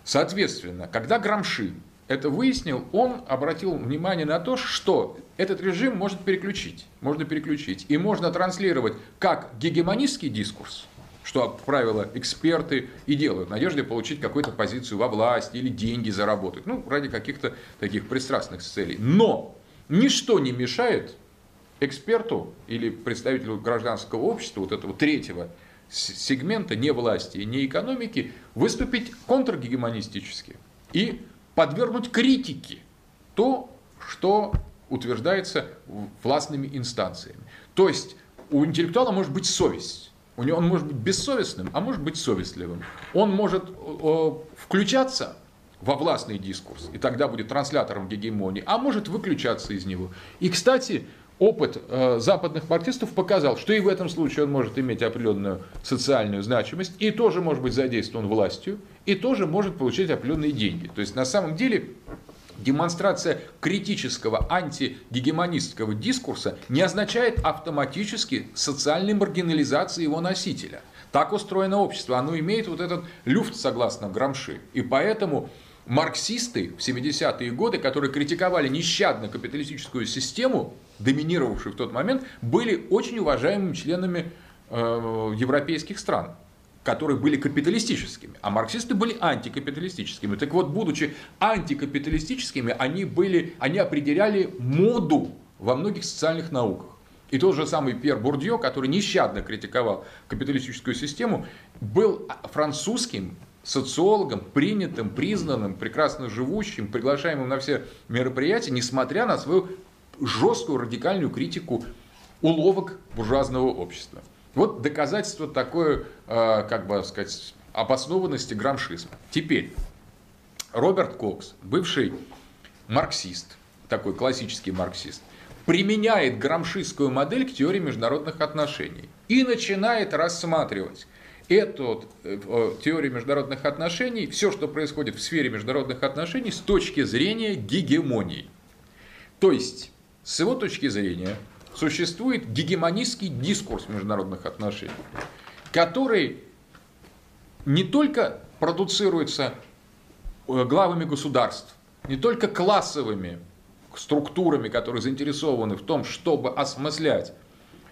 Соответственно, когда Грамши это выяснил, он обратил внимание на то, что этот режим может переключить. Можно переключить. И можно транслировать как гегемонистский дискурс, что, как правило, эксперты и делают, в надежде получить какую-то позицию во власти или деньги заработать, ну, ради каких-то таких пристрастных целей. Но ничто не мешает эксперту или представителю гражданского общества, вот этого третьего сегмента, не власти и не экономики, выступить контргегемонистически и подвергнуть критике то, что утверждается властными инстанциями. То есть у интеллектуала может быть совесть. У него он может быть бессовестным, а может быть совестливым. Он может э, включаться во властный дискурс, и тогда будет транслятором гегемонии, а может выключаться из него. И, кстати, опыт э, западных марксистов показал, что и в этом случае он может иметь определенную социальную значимость, и тоже может быть задействован властью, и тоже может получать определенные деньги. То есть на самом деле демонстрация критического антигегемонистского дискурса не означает автоматически социальной маргинализации его носителя. Так устроено общество, оно имеет вот этот люфт, согласно Грамши. И поэтому марксисты в 70-е годы, которые критиковали нещадно капиталистическую систему, доминировавшую в тот момент, были очень уважаемыми членами э, европейских стран которые были капиталистическими, а марксисты были антикапиталистическими. Так вот, будучи антикапиталистическими, они, были, они определяли моду во многих социальных науках. И тот же самый Пьер Бурдье, который нещадно критиковал капиталистическую систему, был французским социологом, принятым, признанным, прекрасно живущим, приглашаемым на все мероприятия, несмотря на свою жесткую радикальную критику уловок буржуазного общества. Вот доказательство такой, э, как бы сказать, обоснованности грамшизма. Теперь, Роберт Кокс, бывший марксист, такой классический марксист, применяет грамшистскую модель к теории международных отношений и начинает рассматривать эту э, теорию международных отношений, все, что происходит в сфере международных отношений с точки зрения гегемонии. То есть, с его точки зрения, существует гегемонистский дискурс международных отношений, который не только продуцируется э, главами государств, не только классовыми структурами, которые заинтересованы в том, чтобы осмыслять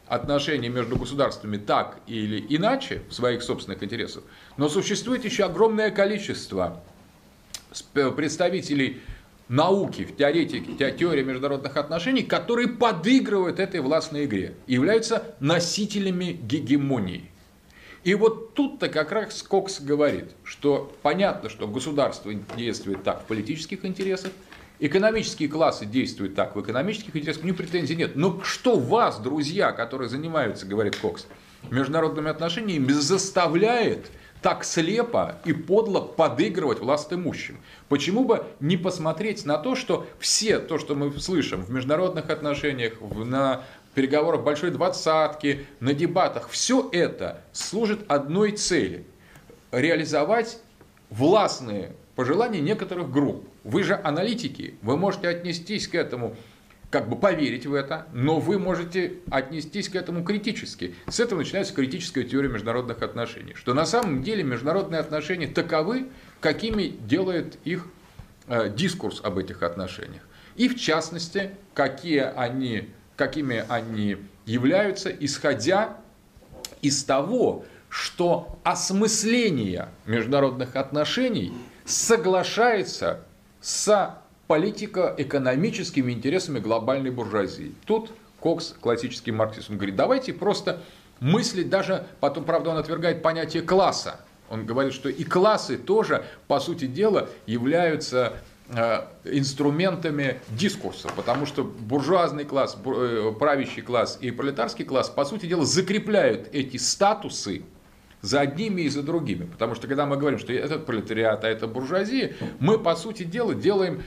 отношения между государствами так или иначе в своих собственных интересах, но существует еще огромное количество представителей науки, в теоретике, теории международных отношений, которые подыгрывают этой властной игре являются носителями гегемонии. И вот тут-то как раз Кокс говорит, что понятно, что государство действует так в политических интересах, экономические классы действуют так в экономических интересах, у них претензий нет. Но что вас, друзья, которые занимаются, говорит Кокс, международными отношениями, заставляет так слепо и подло подыгрывать властимущим. Почему бы не посмотреть на то, что все то, что мы слышим в международных отношениях, на переговорах Большой Двадцатки, на дебатах, все это служит одной цели – реализовать властные пожелания некоторых групп. Вы же аналитики, вы можете отнестись к этому как бы поверить в это, но вы можете отнестись к этому критически. С этого начинается критическая теория международных отношений, что на самом деле международные отношения таковы, какими делает их э, дискурс об этих отношениях. И в частности, какие они, какими они являются, исходя из того, что осмысление международных отношений соглашается с политико-экономическими интересами глобальной буржуазии. Тут Кокс, классический марксист, он говорит, давайте просто мыслить даже, потом, правда, он отвергает понятие класса. Он говорит, что и классы тоже, по сути дела, являются э, инструментами дискурса, потому что буржуазный класс, э, правящий класс и пролетарский класс, по сути дела, закрепляют эти статусы за одними и за другими. Потому что когда мы говорим, что этот пролетариат, а это буржуазия, мы, по сути дела, делаем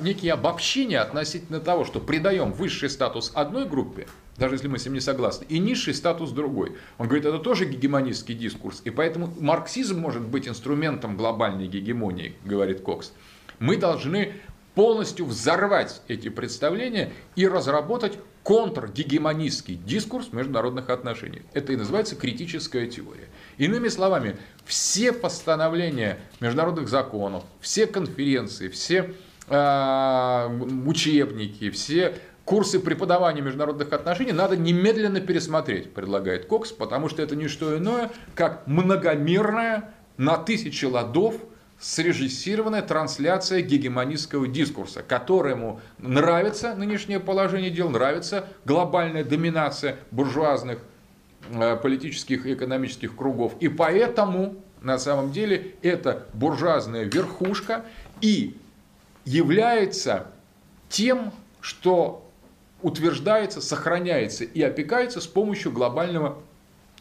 некие обобщения относительно того, что придаем высший статус одной группе, даже если мы с ним не согласны, и низший статус другой. Он говорит, это тоже гегемонистский дискурс, и поэтому марксизм может быть инструментом глобальной гегемонии, говорит Кокс. Мы должны полностью взорвать эти представления и разработать контргегемонистский дискурс международных отношений. Это и называется критическая теория. Иными словами, все постановления международных законов, все конференции, все Э, учебники, все курсы преподавания международных отношений надо немедленно пересмотреть, предлагает Кокс, потому что это не что иное, как многомерная на тысячи ладов срежиссированная трансляция гегемонистского дискурса, которому нравится нынешнее положение дел, нравится глобальная доминация буржуазных э, политических и экономических кругов. И поэтому на самом деле это буржуазная верхушка и является тем, что утверждается, сохраняется и опекается с помощью глобального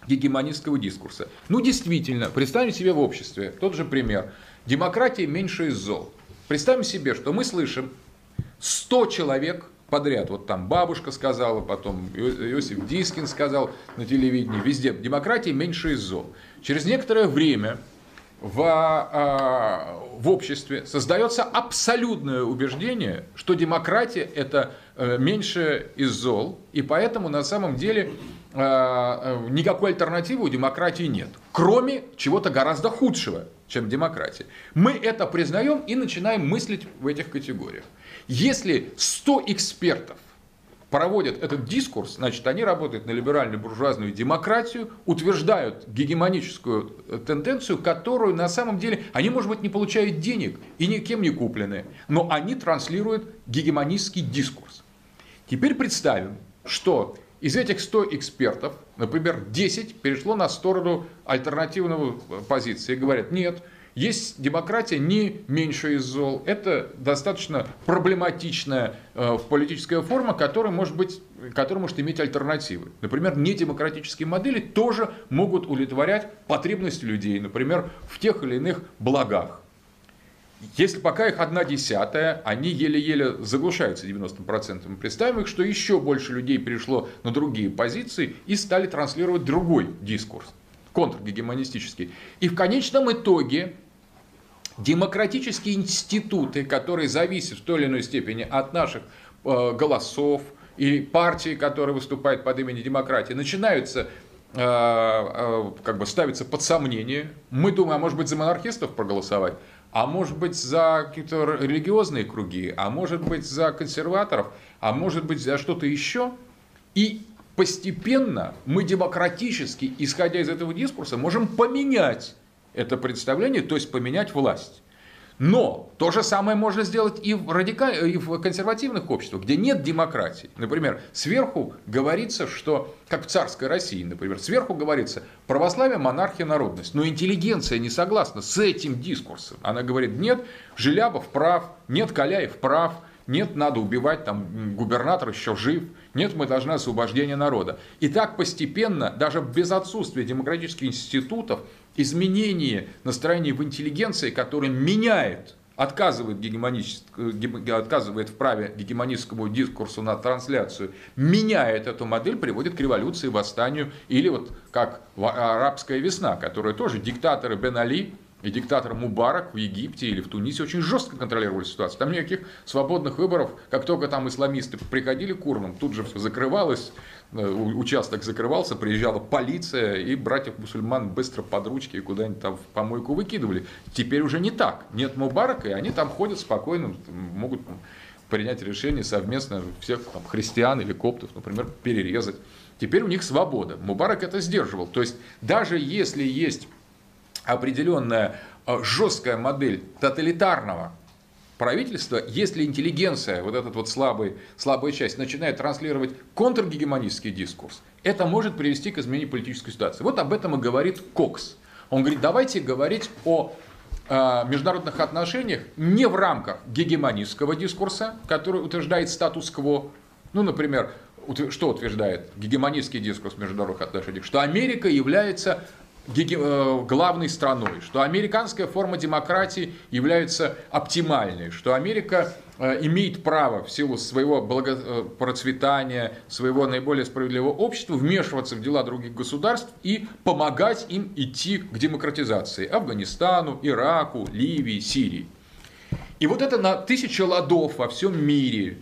гегемонистского дискурса. Ну, действительно, представим себе в обществе тот же пример. Демократия меньше из зол. Представим себе, что мы слышим 100 человек подряд. Вот там бабушка сказала, потом Иосиф Дискин сказал на телевидении, везде. Демократия меньше из зол. Через некоторое время в, а, в обществе создается абсолютное убеждение, что демократия это э, меньше из зол, и поэтому на самом деле э, никакой альтернативы у демократии нет, кроме чего-то гораздо худшего, чем демократия. Мы это признаем и начинаем мыслить в этих категориях. Если 100 экспертов проводят этот дискурс, значит, они работают на либеральную буржуазную демократию, утверждают гегемоническую э, тенденцию, которую на самом деле они, может быть, не получают денег и никем не куплены, но они транслируют гегемонистский дискурс. Теперь представим, что из этих 100 экспертов, например, 10 перешло на сторону альтернативного э, позиции и говорят, нет, есть демократия не меньше из зол. Это достаточно проблематичная э, политическая форма, которая может, быть, которая может иметь альтернативы. Например, недемократические модели тоже могут удовлетворять потребности людей, например, в тех или иных благах. Если пока их одна десятая, они еле-еле заглушаются 90%. Представим их, что еще больше людей перешло на другие позиции и стали транслировать другой дискурс, контргегемонистический. И в конечном итоге демократические институты, которые зависят в той или иной степени от наших э, голосов, и партии, которые выступают под именем демократии, начинаются э, э, как бы ставиться под сомнение. Мы думаем, а может быть за монархистов проголосовать, а может быть за какие-то религиозные круги, а может быть за консерваторов, а может быть за что-то еще. И постепенно мы демократически, исходя из этого дискурса, можем поменять это представление, то есть поменять власть. Но то же самое можно сделать и в, радикаль... и в консервативных обществах, где нет демократии. Например, сверху говорится, что, как в царской России, например, сверху говорится православие, монархия, народность. Но интеллигенция не согласна с этим дискурсом. Она говорит, нет, Желябов прав, нет, Каляев прав, нет, надо убивать, там губернатор еще жив, нет, мы должны освобождение народа. И так постепенно, даже без отсутствия демократических институтов, изменение настроения в интеллигенции, которое меняет отказывает, отказывает в праве гегемонистскому дискурсу на трансляцию, меняет эту модель, приводит к революции, восстанию, или вот как арабская весна, которая тоже диктаторы Бен Али, и диктатор Мубарак в Египте или в Тунисе очень жестко контролировали ситуацию. Там никаких свободных выборов, как только там исламисты приходили к урнам, тут же все закрывалось, э, участок закрывался, приезжала полиция, и братьев-мусульман быстро под ручки куда-нибудь там в помойку выкидывали. Теперь уже не так. Нет Мубарака, и они там ходят спокойно, могут принять решение совместно всех там, христиан или коптов, например, перерезать. Теперь у них свобода. Мубарак это сдерживал. То есть даже если есть определенная э, жесткая модель тоталитарного правительства, если интеллигенция, вот этот вот слабый, слабая часть, начинает транслировать контргегемонистский дискурс, это может привести к изменению политической ситуации. Вот об этом и говорит Кокс. Он говорит, давайте говорить о э, международных отношениях не в рамках гегемонистского дискурса, который утверждает статус-кво. Ну, например, что утверждает гегемонистский дискурс международных отношениях? Что Америка является главной страной, что американская форма демократии является оптимальной, что Америка э, имеет право в силу своего процветания, своего наиболее справедливого общества вмешиваться в дела других государств и помогать им идти к демократизации Афганистану, Ираку, Ливии, Сирии. И вот это на тысячи ладов во всем мире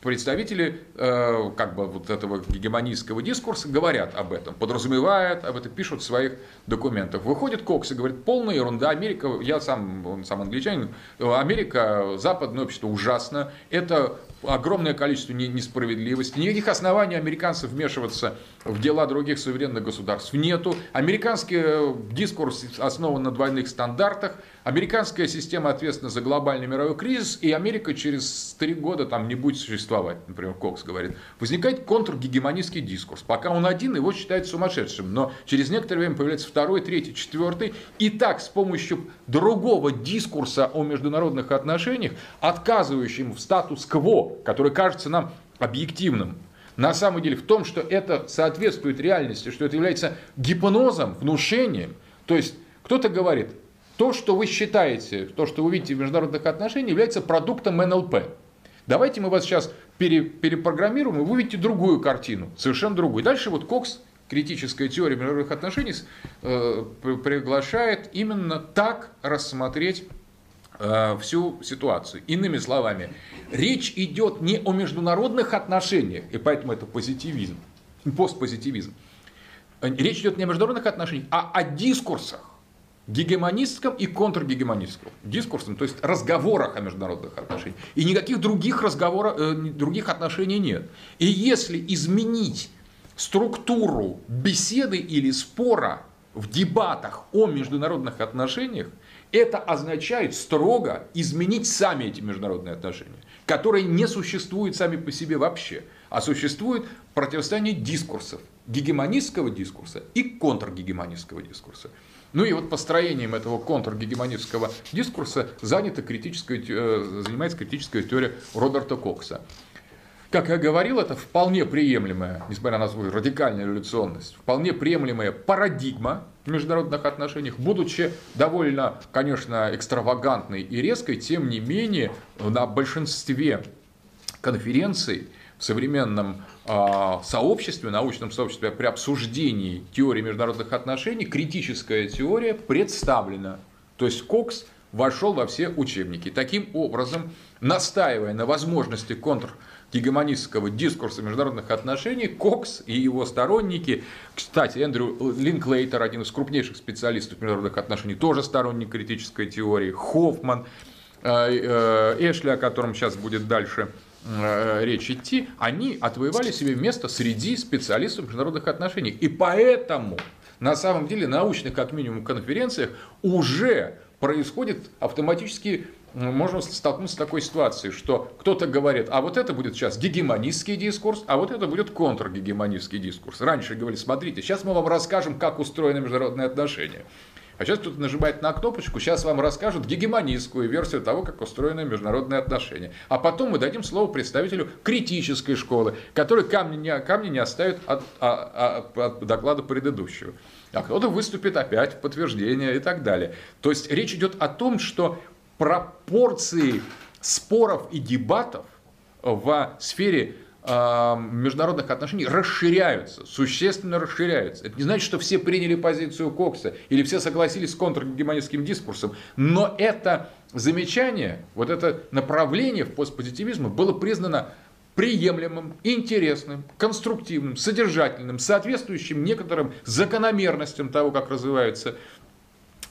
представители э, как бы вот этого гегемонистского дискурса говорят об этом, подразумевают об этом, пишут в своих документах. Выходит Кокс и говорит, полная ерунда, Америка, я сам, он сам англичанин, Америка, западное общество ужасно, это огромное количество несправедливости, никаких оснований американцев вмешиваться в дела других суверенных государств нету. Американский э, дискурс основан на двойных стандартах, американская система ответственна за глобальный мировой кризис, и Америка через три года там не будет существовать, например, Кокс говорит. Возникает контргегемонистский дискурс. Пока он один, его считают сумасшедшим, но через некоторое время появляется второй, третий, четвертый, и так с помощью другого дискурса о международных отношениях, отказывающим в статус-кво, который кажется нам объективным, на самом деле в том, что это соответствует реальности, что это является гипнозом, внушением. То есть кто-то говорит, то, что вы считаете, то, что вы видите в международных отношениях, является продуктом НЛП. Давайте мы вас сейчас пере, перепрограммируем, и вы увидите другую картину, совершенно другую. Дальше вот Кокс, критическая теория международных отношений, э, приглашает именно так рассмотреть э, всю ситуацию. Иными словами, речь идет не о международных отношениях, и поэтому это позитивизм, постпозитивизм. Речь идет не о международных отношениях, а о дискурсах гегемонистском и контргегемонистском дискурсом, то есть разговорах о международных отношениях. И никаких других, разговоров, э, других отношений нет. И если изменить структуру беседы или спора в дебатах о международных отношениях, это означает строго изменить сами эти международные отношения, которые не существуют сами по себе вообще, а существует противостояние дискурсов, гегемонистского дискурса и контргегемонистского дискурса. Ну и вот построением этого контргегемонистского дискурса занята критическая, э, занимается критическая теория Роберта Кокса. Как я говорил, это вполне приемлемая, несмотря на свою радикальную революционность, вполне приемлемая парадигма в международных отношениях, будучи довольно, конечно, экстравагантной и резкой, тем не менее на большинстве конференций в современном э, сообществе, научном сообществе при обсуждении теории международных отношений критическая теория представлена. То есть Кокс вошел во все учебники. Таким образом, настаивая на возможности контргегемонистского дискурса международных отношений, Кокс и его сторонники, кстати, Эндрю Линклейтер, один из крупнейших специалистов международных отношений, тоже сторонник критической теории, Хоффман, э, э, Эшли, о котором сейчас будет дальше Э, речь идти, они отвоевали себе место среди специалистов международных отношений. И поэтому на самом деле научных, как минимум, конференциях уже происходит автоматически можно столкнуться с такой ситуацией, что кто-то говорит, а вот это будет сейчас гегемонистский дискурс, а вот это будет контргегемонистский дискурс. Раньше говорили, смотрите, сейчас мы вам расскажем, как устроены международные отношения. А сейчас кто-то нажимает на кнопочку, сейчас вам расскажут гегемонистскую версию того, как устроены международные отношения. А потом мы дадим слово представителю критической школы, который камни не, камни не оставит от, от, от, от доклада предыдущего. А кто-то выступит опять в подтверждение и так далее. То есть речь идет о том, что пропорции споров и дебатов в сфере международных отношений расширяются, существенно расширяются. Это не значит, что все приняли позицию Кокса или все согласились с контргегемонистским дискурсом, но это замечание, вот это направление в постпозитивизм было признано приемлемым, интересным, конструктивным, содержательным, соответствующим некоторым закономерностям того, как развиваются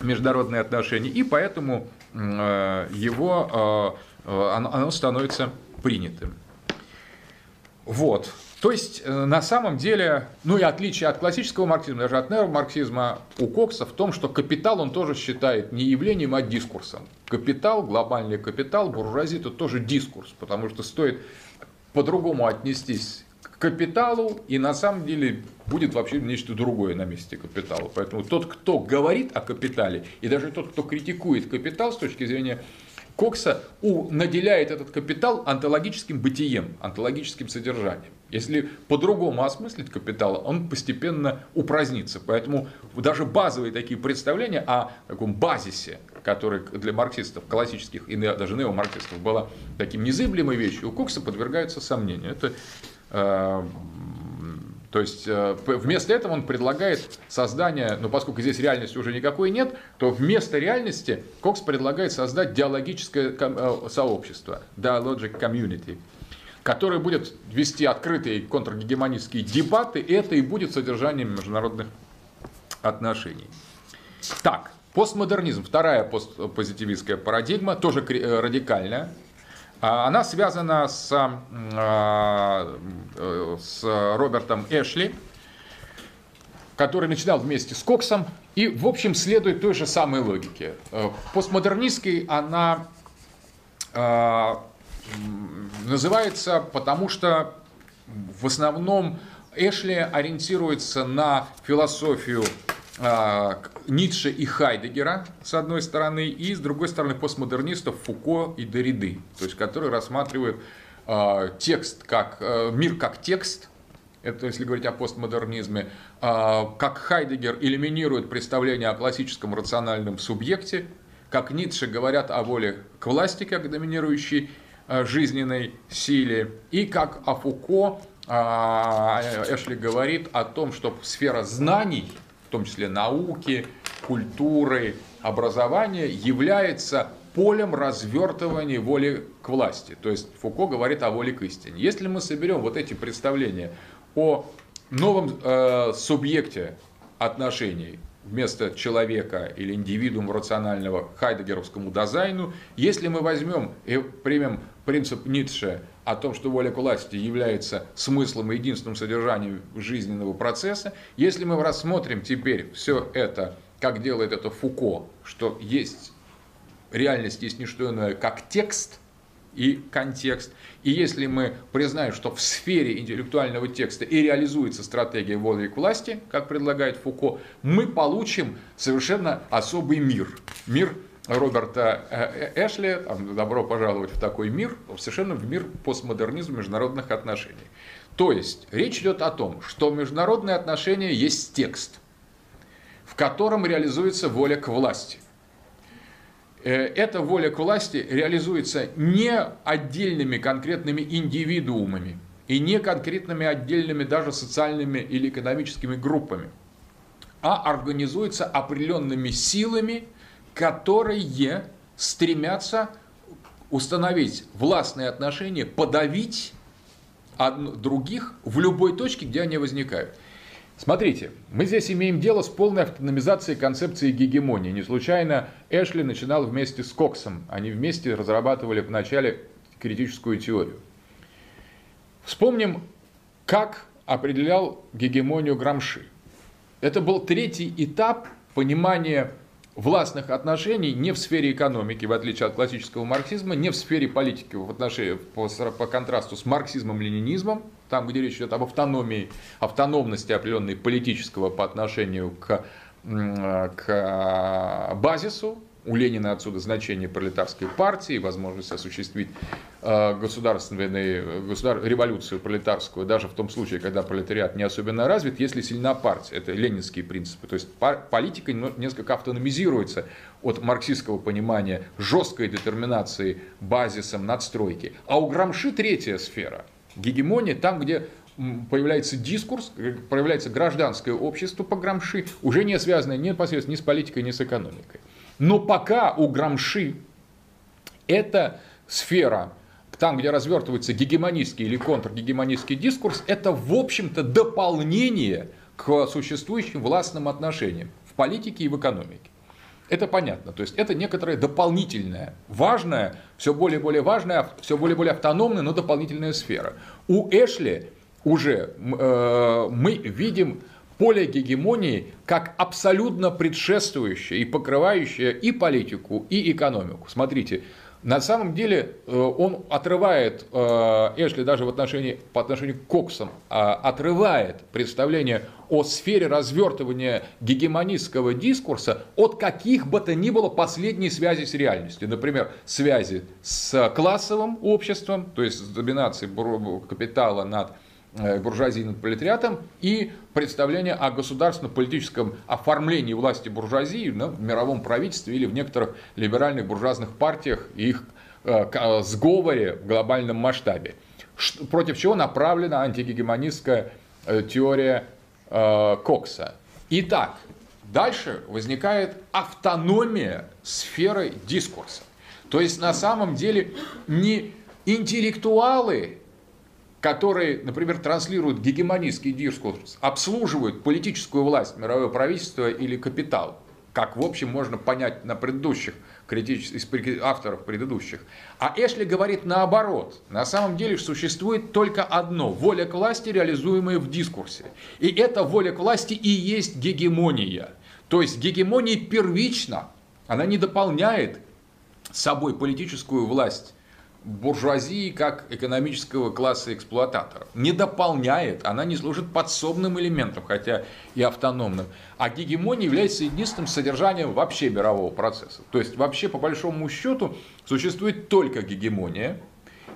международные отношения, и поэтому э, его, э, э, оно становится принятым. Вот. То есть, на самом деле, ну и отличие от классического марксизма, даже от неомарксизма у Кокса в том, что капитал он тоже считает не явлением, а дискурсом. Капитал, глобальный капитал, буржуазия – это тоже дискурс, потому что стоит по-другому отнестись капиталу, и на самом деле будет вообще нечто другое на месте капитала. Поэтому тот, кто говорит о капитале, и даже тот, кто критикует капитал с точки зрения Кокса у, наделяет этот капитал онтологическим бытием, онтологическим содержанием. Если по-другому осмыслить капитал, он постепенно упразднится. Поэтому даже базовые такие представления о таком базисе, который для марксистов классических и даже неомарксистов была таким незыблемой вещью, у Кокса подвергаются сомнению. Это то есть э, вместо этого он предлагает создание, ну поскольку здесь реальности уже никакой нет, то вместо реальности Кокс предлагает создать диалогическое э, сообщество, dialogic community, которое будет вести открытые контргегемонистские дебаты, и это и будет содержанием международных отношений. Так, постмодернизм, вторая постпозитивистская парадигма, тоже э, радикальная, она связана с, а, с Робертом Эшли, который начинал вместе с Коксом и, в общем, следует той же самой логике. Э, постмодернистской она а, называется, потому что в основном Эшли ориентируется на философию а, Ницше и Хайдегера, с одной стороны, и с другой стороны постмодернистов Фуко и Дориды, то есть которые рассматривают э, текст как э, мир как текст, это если говорить о постмодернизме, э, как Хайдегер элиминирует представление о классическом рациональном субъекте, как Ницше говорят о воле к власти как доминирующей э, жизненной силе, и как о Фуко Эшли говорит о том, что сфера знаний – в том числе науки, культуры, образования, является полем развертывания воли к власти. То есть Фуко говорит о воле к истине. Если мы соберем вот эти представления о новом э, субъекте отношений вместо человека или индивидуума рационального хайдегеровскому дизайну, если мы возьмем и примем принцип Ницше о том, что воля к власти является смыслом и единственным содержанием жизненного процесса, если мы рассмотрим теперь все это, как делает это Фуко, что есть реальность есть не что иное, как текст и контекст. И если мы признаем, что в сфере интеллектуального текста и реализуется стратегия воли к власти, как предлагает Фуко, мы получим совершенно особый мир. Мир Роберта э, Эшли, добро пожаловать в такой мир, совершенно в мир постмодернизма международных отношений. То есть речь идет о том, что международные отношения есть текст, в котором реализуется воля к власти. Э, эта воля к власти реализуется не отдельными конкретными индивидуумами и не конкретными отдельными даже социальными или экономическими группами, а организуется определенными силами, которые стремятся установить властные отношения, подавить других в любой точке, где они возникают. Смотрите, мы здесь имеем дело с полной автономизацией концепции гегемонии. Не случайно Эшли начинал вместе с Коксом. Они вместе разрабатывали вначале критическую теорию. Вспомним, как определял гегемонию Грамши. Это был третий этап понимания властных отношений не в сфере экономики, в отличие от классического марксизма, не в сфере политики в отношении, по, по контрасту с марксизмом-ленинизмом, там, где речь идет об автономии, автономности определенной политического по отношению к, к базису, у Ленина отсюда значение пролетарской партии, возможность осуществить э, государственную государ... революцию пролетарскую, даже в том случае, когда пролетариат не особенно развит, если сильна партия. Это ленинские принципы. То есть политика несколько автономизируется от марксистского понимания жесткой детерминации базисом надстройки. А у Грамши третья сфера. Гегемония там, где появляется дискурс, э, проявляется гражданское общество по Грамши, уже не связанное непосредственно ни с политикой, ни с экономикой. Но пока у Грамши эта сфера, там, где развертывается гегемонистский или контргегемонистский дискурс, это, в общем-то, дополнение к существующим властным отношениям в политике и в экономике. Это понятно. То есть это некоторое дополнительное, важное, все более и более важная, все более и более автономная, но дополнительная сфера. У Эшли уже э, мы видим поле гегемонии как абсолютно предшествующее и покрывающее и политику, и экономику. Смотрите, на самом деле э, он отрывает, э, Эшли даже в отношении, по отношению к Коксам, а, отрывает представление о сфере развертывания гегемонистского дискурса от каких бы то ни было последней связи с реальностью. Например, связи с классовым обществом, то есть с доминацией капитала над Э, буржуазии над пролетариатом и представление о государственно-политическом оформлении власти буржуазии ну, в мировом правительстве или в некоторых либеральных буржуазных партиях и их э, э, сговоре в глобальном масштабе. Против чего направлена антигегемонистская теория Кокса. Итак, дальше возникает автономия сферы дискурса. То есть на самом деле не интеллектуалы которые, например, транслируют гегемонистский дискурс, обслуживают политическую власть, мировое правительство или капитал, как, в общем, можно понять на предыдущих из авторов предыдущих. А Эшли говорит наоборот. На самом деле существует только одно – воля к власти, реализуемая в дискурсе. И эта воля к власти и есть гегемония. То есть гегемония первична, она не дополняет собой политическую власть буржуазии как экономического класса эксплуататоров. Не дополняет, она не служит подсобным элементом, хотя и автономным. А гегемония является единственным содержанием вообще мирового процесса. То есть вообще по большому счету существует только гегемония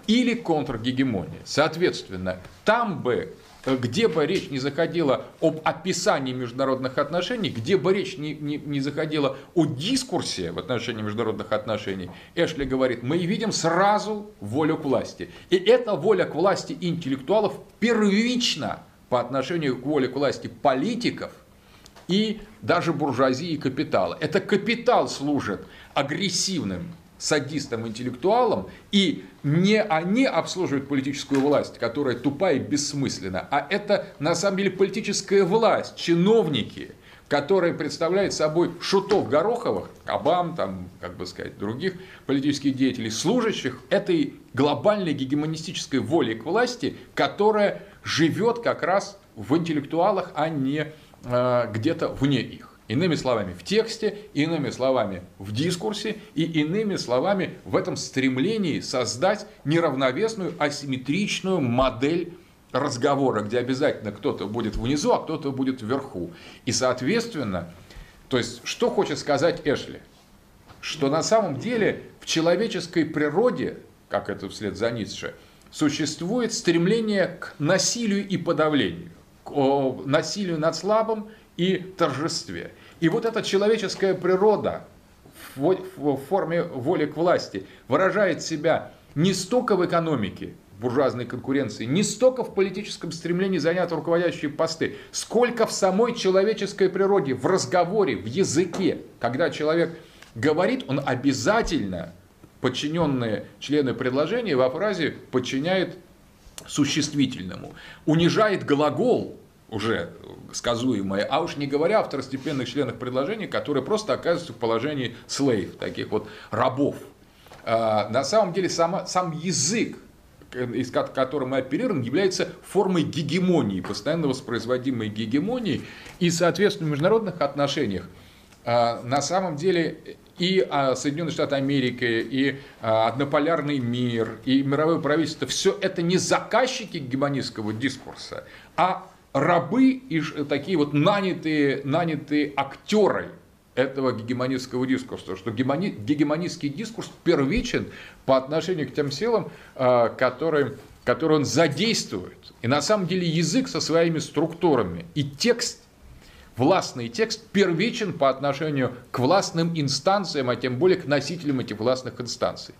или контргегемония. Соответственно, там бы где бы речь не заходила об описании международных отношений, где бы речь не, не, не заходила о дискурсе в отношении международных отношений, Эшли говорит, мы видим сразу волю к власти. И эта воля к власти интеллектуалов первична по отношению к воле к власти политиков и даже буржуазии и капитала. Это капитал служит агрессивным садистам, интеллектуалам, и не они обслуживают политическую власть, которая тупая и бессмысленна, а это на самом деле политическая власть, чиновники, которые представляют собой шутов Гороховых, Обам, там, как бы сказать, других политических деятелей, служащих этой глобальной гегемонистической воли к власти, которая живет как раз в интеллектуалах, а не э, где-то вне их. Иными словами, в тексте, иными словами, в дискурсе и иными словами в этом стремлении создать неравновесную, асимметричную модель разговора, где обязательно кто-то будет внизу, а кто-то будет вверху. И, соответственно, то есть, что хочет сказать Эшли? Что на самом деле в человеческой природе, как это вслед за Ницше, существует стремление к насилию и подавлению, к насилию над слабым и торжестве. И вот эта человеческая природа в форме воли к власти выражает себя не столько в экономике, буржуазной конкуренции, не столько в политическом стремлении занять руководящие посты, сколько в самой человеческой природе, в разговоре, в языке. Когда человек говорит, он обязательно подчиненные члены предложения во фразе подчиняет существительному. Унижает глагол, уже сказуемое, а уж не говоря о второстепенных членах предложения, которые просто оказываются в положении слейв, таких вот рабов. А, на самом деле сам, сам язык, из которым мы оперируем, является формой гегемонии, постоянно воспроизводимой гегемонии, и, соответственно, в международных отношениях а, на самом деле и а, Соединенные Штаты Америки, и однополярный мир, и мировое правительство, все это не заказчики гегемонистского дискурса, а рабы и такие вот нанятые, нанятые актеры этого гегемонистского дискурса, что гегемонистский дискурс первичен по отношению к тем силам, которые, которые он задействует. И на самом деле язык со своими структурами и текст властный текст первичен по отношению к властным инстанциям, а тем более к носителям этих властных инстанций.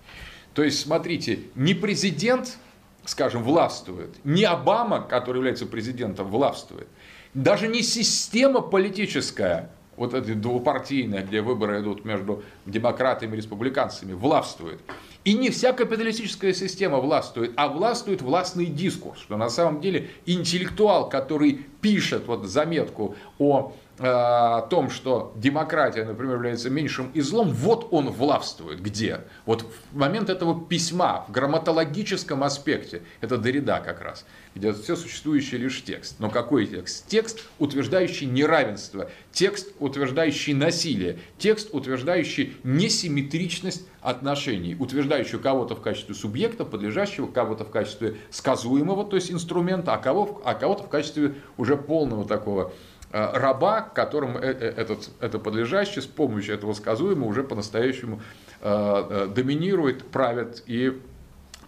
То есть, смотрите, не президент, скажем, властвует, не Обама, который является президентом, властвует, даже не система политическая, вот эта двупартийная, где выборы идут между демократами и республиканцами, властвует. И не вся капиталистическая система властвует, а властвует властный дискурс, что на самом деле интеллектуал, который пишет вот заметку о о том, что демократия, например, является меньшим и злом, вот он властвует. Где? Вот в момент этого письма, в грамматологическом аспекте, это Дорида как раз, где все существующий лишь текст. Но какой текст? Текст, утверждающий неравенство, текст, утверждающий насилие, текст, утверждающий несимметричность отношений, утверждающий кого-то в качестве субъекта, подлежащего, кого-то в качестве сказуемого, то есть инструмента, а, кого, а кого-то в качестве уже полного такого Э, раба, которым э, э, этот, это подлежащий с помощью этого сказуемого уже по-настоящему доминирует, правит и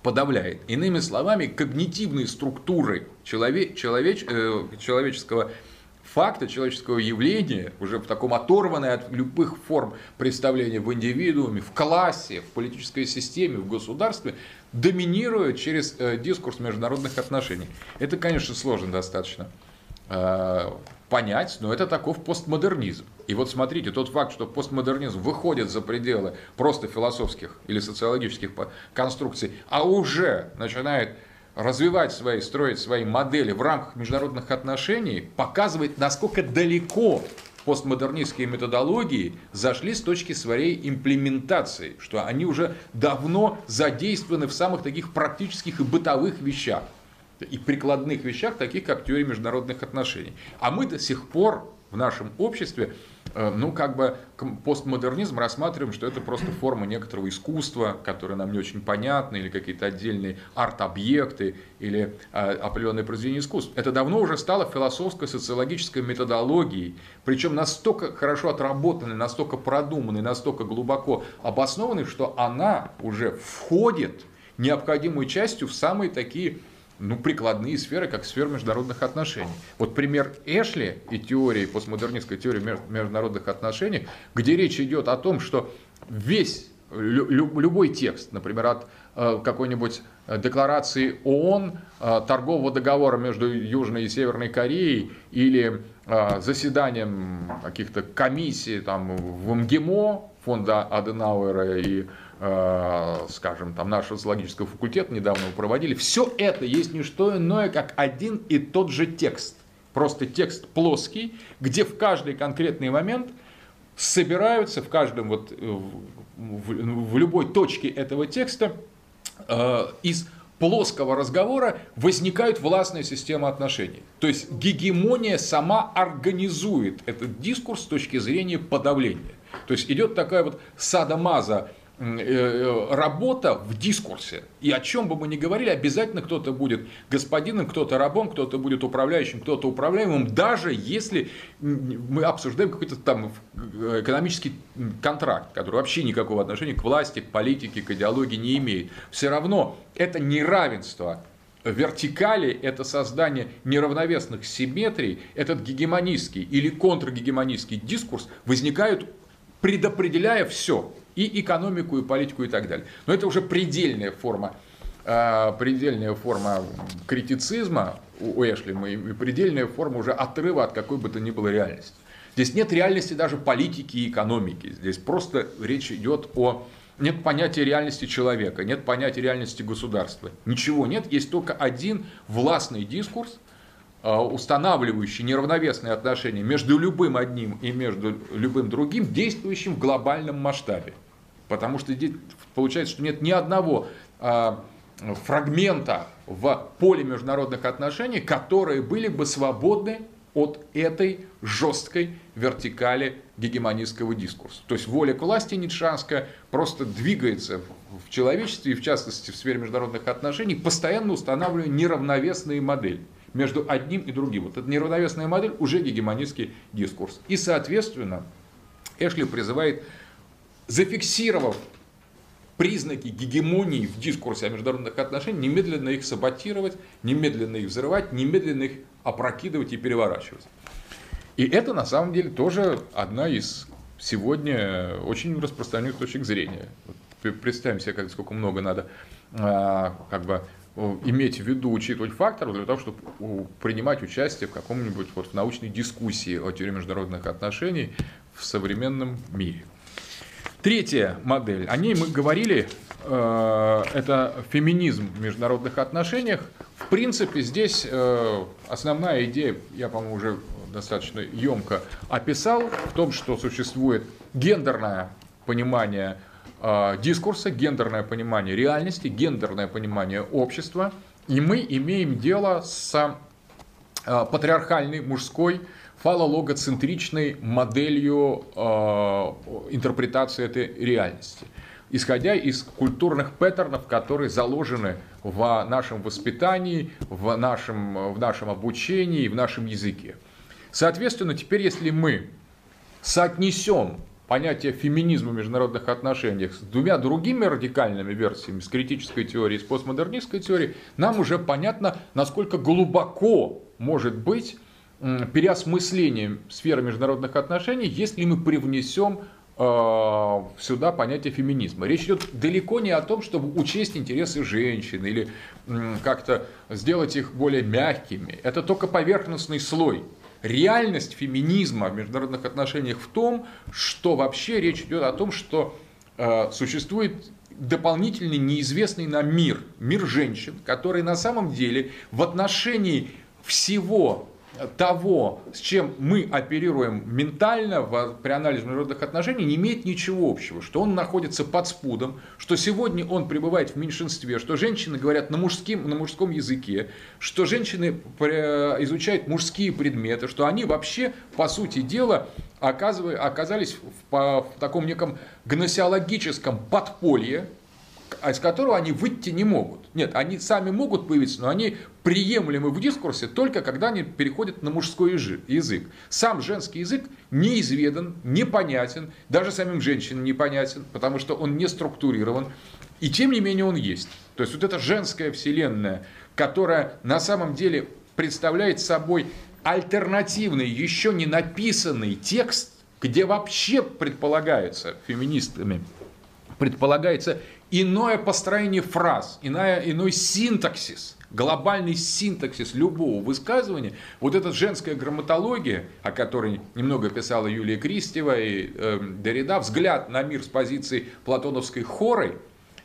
подавляет. Иными словами, когнитивные структуры человек, человеч, человеческого факта, человеческого явления, уже в таком оторванной от любых форм представления в индивидууме, в классе, в политической системе, в государстве, доминируют через дискурс международных отношений. Это, конечно, сложно достаточно понять, но это таков постмодернизм. И вот смотрите, тот факт, что постмодернизм выходит за пределы просто философских или социологических конструкций, а уже начинает развивать свои, строить свои модели в рамках международных отношений, показывает, насколько далеко постмодернистские методологии зашли с точки своей имплементации, что они уже давно задействованы в самых таких практических и бытовых вещах и прикладных вещах, таких как теория международных отношений. А мы до сих пор в нашем обществе, э, ну, как бы постмодернизм рассматриваем, что это просто форма некоторого искусства, которое нам не очень понятно, или какие-то отдельные арт-объекты, или э, определенные произведения искусств. Это давно уже стало философской, социологической методологией, причем настолько хорошо отработанной, настолько продуманной, настолько глубоко обоснованной, что она уже входит необходимой частью в самые такие ну, прикладные сферы, как сфера международных отношений. Вот пример Эшли и теории, постмодернистской теории международных отношений, где речь идет о том, что весь любой текст, например, от э, какой-нибудь декларации ООН, э, торгового договора между Южной и Северной Кореей или э, заседанием каких-то комиссий там, в МГИМО, фонда Аденауэра и скажем, там наш социологический факультет недавно проводили, все это есть не что иное, как один и тот же текст. Просто текст плоский, где в каждый конкретный момент собираются в каждом вот, э, в, в любой точке этого текста э, из плоского разговора возникают властные системы отношений. То есть гегемония сама организует этот дискурс с точки зрения подавления. То есть идет такая вот садомаза Э, э, работа в дискурсе. И о чем бы мы ни говорили, обязательно кто-то будет господином, кто-то рабом, кто-то будет управляющим, кто-то управляемым, даже если мы обсуждаем какой-то там э, экономический контракт, который вообще никакого отношения к власти, к политике, к идеологии не имеет. Все равно это неравенство вертикали – это создание неравновесных симметрий, этот гегемонистский или контргегемонистский дискурс возникают, предопределяя все – и экономику, и политику, и так далее. Но это уже предельная форма, а, предельная форма критицизма у Эшли, и предельная форма уже отрыва от какой бы то ни было реальности. Здесь нет реальности даже политики и экономики. Здесь просто речь идет о... Нет понятия реальности человека, нет понятия реальности государства. Ничего нет, есть только один властный дискурс, а, устанавливающий неравновесные отношения между любым одним и между любым другим, действующим в глобальном масштабе. Потому что получается, что нет ни одного а, фрагмента в поле международных отношений, которые были бы свободны от этой жесткой вертикали гегемонистского дискурса. То есть воля к власти ницшанская просто двигается в человечестве и в частности в сфере международных отношений, постоянно устанавливая неравновесные модели между одним и другим. Вот эта неравновесная модель уже гегемонистский дискурс. И, соответственно, Эшли призывает, зафиксировав признаки гегемонии в дискурсе о международных отношениях, немедленно их саботировать, немедленно их взрывать, немедленно их опрокидывать и переворачивать. И это на самом деле тоже одна из сегодня очень распространенных точек зрения. Представим себе, сколько много надо а, как бы, иметь в виду, учитывать факторы для того, чтобы принимать участие в каком-нибудь вот в научной дискуссии о теории международных отношений в современном мире. Третья модель, о ней мы говорили, э, это феминизм в международных отношениях. В принципе, здесь э, основная идея, я, по-моему, уже достаточно емко описал, в том, что существует гендерное понимание э, дискурса, гендерное понимание реальности, гендерное понимание общества, и мы имеем дело с патриархальной мужской фалологоцентричной моделью э, интерпретации этой реальности, исходя из культурных паттернов, которые заложены в нашем воспитании, в нашем, в нашем обучении, в нашем языке. Соответственно, теперь если мы соотнесем понятие феминизма в международных отношениях с двумя другими радикальными версиями, с критической теорией, с постмодернистской теорией, нам уже понятно, насколько глубоко может быть переосмыслением сферы международных отношений, если мы привнесем э, сюда понятие феминизма. Речь идет далеко не о том, чтобы учесть интересы женщин или как-то сделать их более мягкими. Это только поверхностный слой. Реальность феминизма в международных отношениях в том, что вообще речь идет о том, что э, существует дополнительный неизвестный нам мир, мир женщин, который на самом деле в отношении всего того, с чем мы оперируем ментально в, при анализе международных отношений, не имеет ничего общего. Что он находится под спудом, что сегодня он пребывает в меньшинстве, что женщины говорят на, мужским, на мужском языке, что женщины изучают мужские предметы, что они вообще, по сути дела, оказались в, в таком неком гносеологическом подполье, из которого они выйти не могут. Нет, они сами могут появиться, но они приемлемы в дискурсе только когда они переходят на мужской язык. Сам женский язык неизведан, непонятен, даже самим женщинам непонятен, потому что он не структурирован. И тем не менее он есть. То есть вот эта женская вселенная, которая на самом деле представляет собой альтернативный, еще не написанный текст, где вообще предполагается феминистами, предполагается иное построение фраз, иная, иной синтаксис, глобальный синтаксис любого высказывания, вот эта женская грамматология, о которой немного писала Юлия Кристева и э, Дорида, взгляд на мир с позиции платоновской хоры,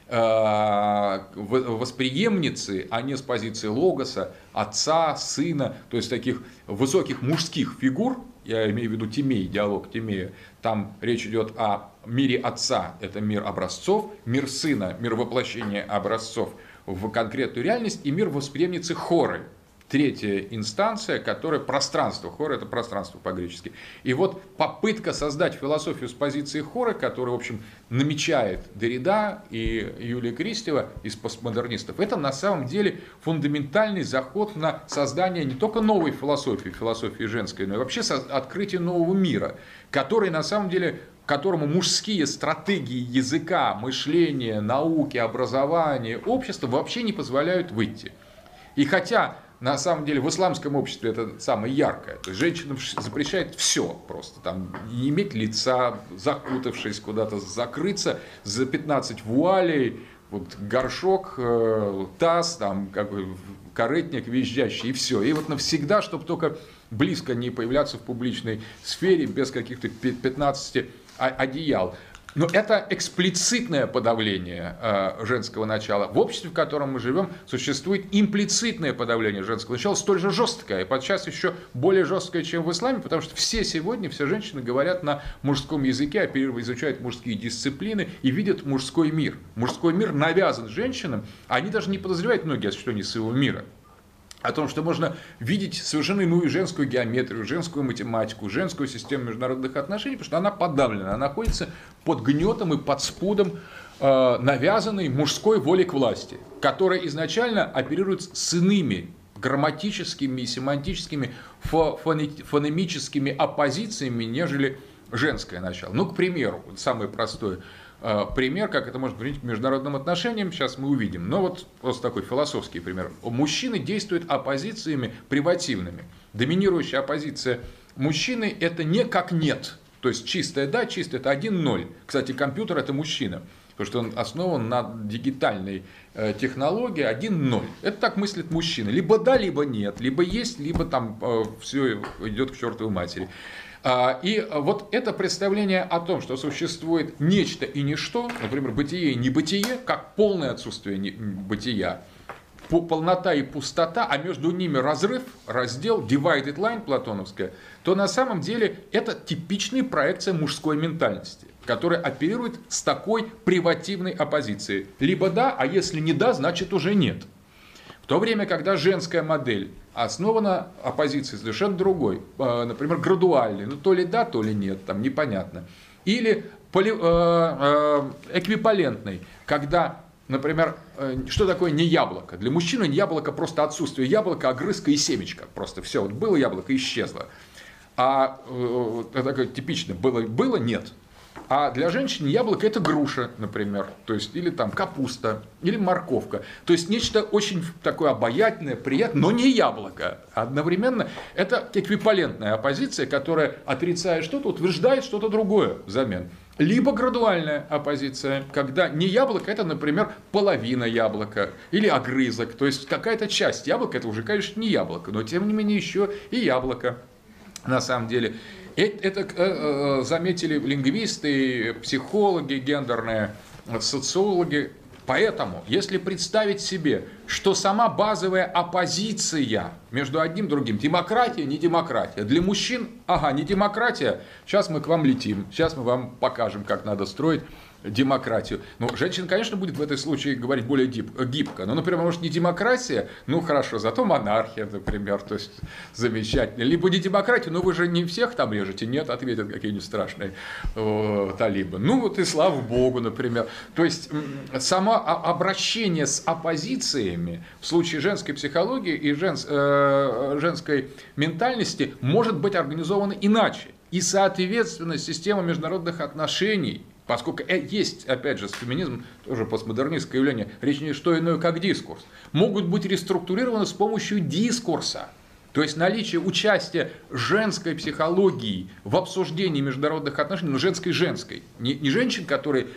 э, восприемницы, а не с позиции логоса, отца, сына, то есть таких высоких мужских фигур, я имею в виду Тимей, диалог Тимея, там речь идет о мире отца, это мир образцов, мир сына, мир воплощения образцов в конкретную реальность, и мир восприемницы хоры, третья инстанция, которая пространство. Хор – это пространство по-гречески. И вот попытка создать философию с позиции хора, которую, в общем, намечает Дорида и Юлия Кристева из постмодернистов, это на самом деле фундаментальный заход на создание не только новой философии, философии женской, но и вообще открытие нового мира, который на самом деле которому мужские стратегии языка, мышления, науки, образования, общества вообще не позволяют выйти. И хотя на самом деле в исламском обществе это самое яркое. То есть женщинам запрещает все просто. Там не иметь лица, закутавшись куда-то, закрыться за 15 вуалей, вот горшок, э, таз, там как бы каретник визжащий и все. И вот навсегда, чтобы только близко не появляться в публичной сфере без каких-то 15 одеял. Но это эксплицитное подавление э, женского начала. В обществе, в котором мы живем, существует имплицитное подавление женского начала, столь же жесткое, и подчас еще более жесткое, чем в исламе, потому что все сегодня, все женщины говорят на мужском языке, изучают мужские дисциплины и видят мужской мир. Мужской мир навязан женщинам, а они даже не подозревают многие, что они своего мира. О том, что можно видеть совершенно иную женскую геометрию, женскую математику, женскую систему международных отношений, потому что она подавлена, она находится под гнетом и под спудом э, навязанной мужской воли к власти, которая изначально оперирует с иными грамматическими и семантическими фонемическими оппозициями, нежели женское начало. Ну, к примеру, самый простой Э, пример, как это может быть к международным отношениям, сейчас мы увидим. Но вот просто такой философский пример. Мужчины действуют оппозициями привативными. Доминирующая оппозиция мужчины – это не как нет. То есть чистое да, чистое – это 1-0. Кстати, компьютер – это мужчина. Потому что он основан на дигитальной э, технологии 1-0. Это так мыслит мужчина. Либо да, либо нет. Либо есть, либо там э, все идет к чертовой матери. А, и вот это представление о том, что существует нечто и ничто, например, бытие и небытие, как полное отсутствие бытия, полнота и пустота, а между ними разрыв, раздел, divided line платоновская, то на самом деле это типичная проекция мужской ментальности, которая оперирует с такой привативной оппозицией. Либо да, а если не да, значит уже нет. В то время, когда женская модель основана оппозиция совершенно другой, э, например, градуальный, ну то ли да, то ли нет, там непонятно. Или поли, э, э, эквивалентный, когда, например, что такое не яблоко? Для мужчины не яблоко просто отсутствие яблока, огрызка и семечко. Просто все, вот было яблоко, исчезло. А это такое типичное, было, было, нет. А для женщины яблоко это груша, например, то есть или там капуста, или морковка. То есть нечто очень такое обаятельное, приятное, но не яблоко. Одновременно это эквивалентная оппозиция, которая отрицает что-то, утверждает что-то другое взамен. Либо градуальная оппозиция, когда не яблоко, это, например, половина яблока или огрызок, то есть какая-то часть яблока, это уже, конечно, не яблоко, но тем не менее еще и яблоко на самом деле. Это э, э, заметили лингвисты, психологи гендерные, социологи. Поэтому, если представить себе, что сама базовая оппозиция между одним и другим, демократия, не демократия, для мужчин, ага, не демократия, сейчас мы к вам летим, сейчас мы вам покажем, как надо строить демократию. Ну, женщина, конечно, будет в этой случае говорить более гибко. Но, например, может, не демократия, ну, хорошо, зато монархия, например, то есть замечательно. Либо не демократия, но вы же не всех там режете, нет, ответят какие-нибудь страшные э, талибы. Ну, вот и слава богу, например. То есть, само обращение с оппозициями в случае женской психологии и женс, э, женской ментальности может быть организовано иначе. И, соответственно, система международных отношений Поскольку э, есть, опять же, феминизм, тоже постмодернистское явление, речь не что иное, как дискурс, могут быть реструктурированы с помощью дискурса. То есть наличие участия женской психологии в обсуждении международных отношений, но женской-женской. Не, не женщин, которые,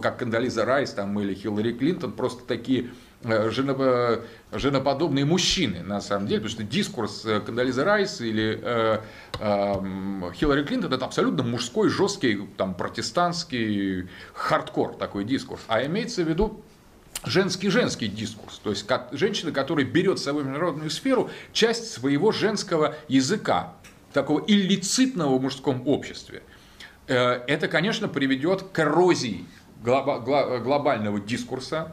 как Кандализа Райс там, или Хиллари Клинтон, просто такие Э, женоподобные мужчины, на самом деле, потому что дискурс э, Кандализа Райс или э, э, Хиллари Клинтон это абсолютно мужской, жесткий, там, протестантский хардкор такой дискурс. А имеется в виду женский-женский дискурс, то есть как, женщина, которая берет в свою международную сферу часть своего женского языка, такого иллицитного в мужском обществе. Э, это, конечно, приведет к эрозии глобального дискурса,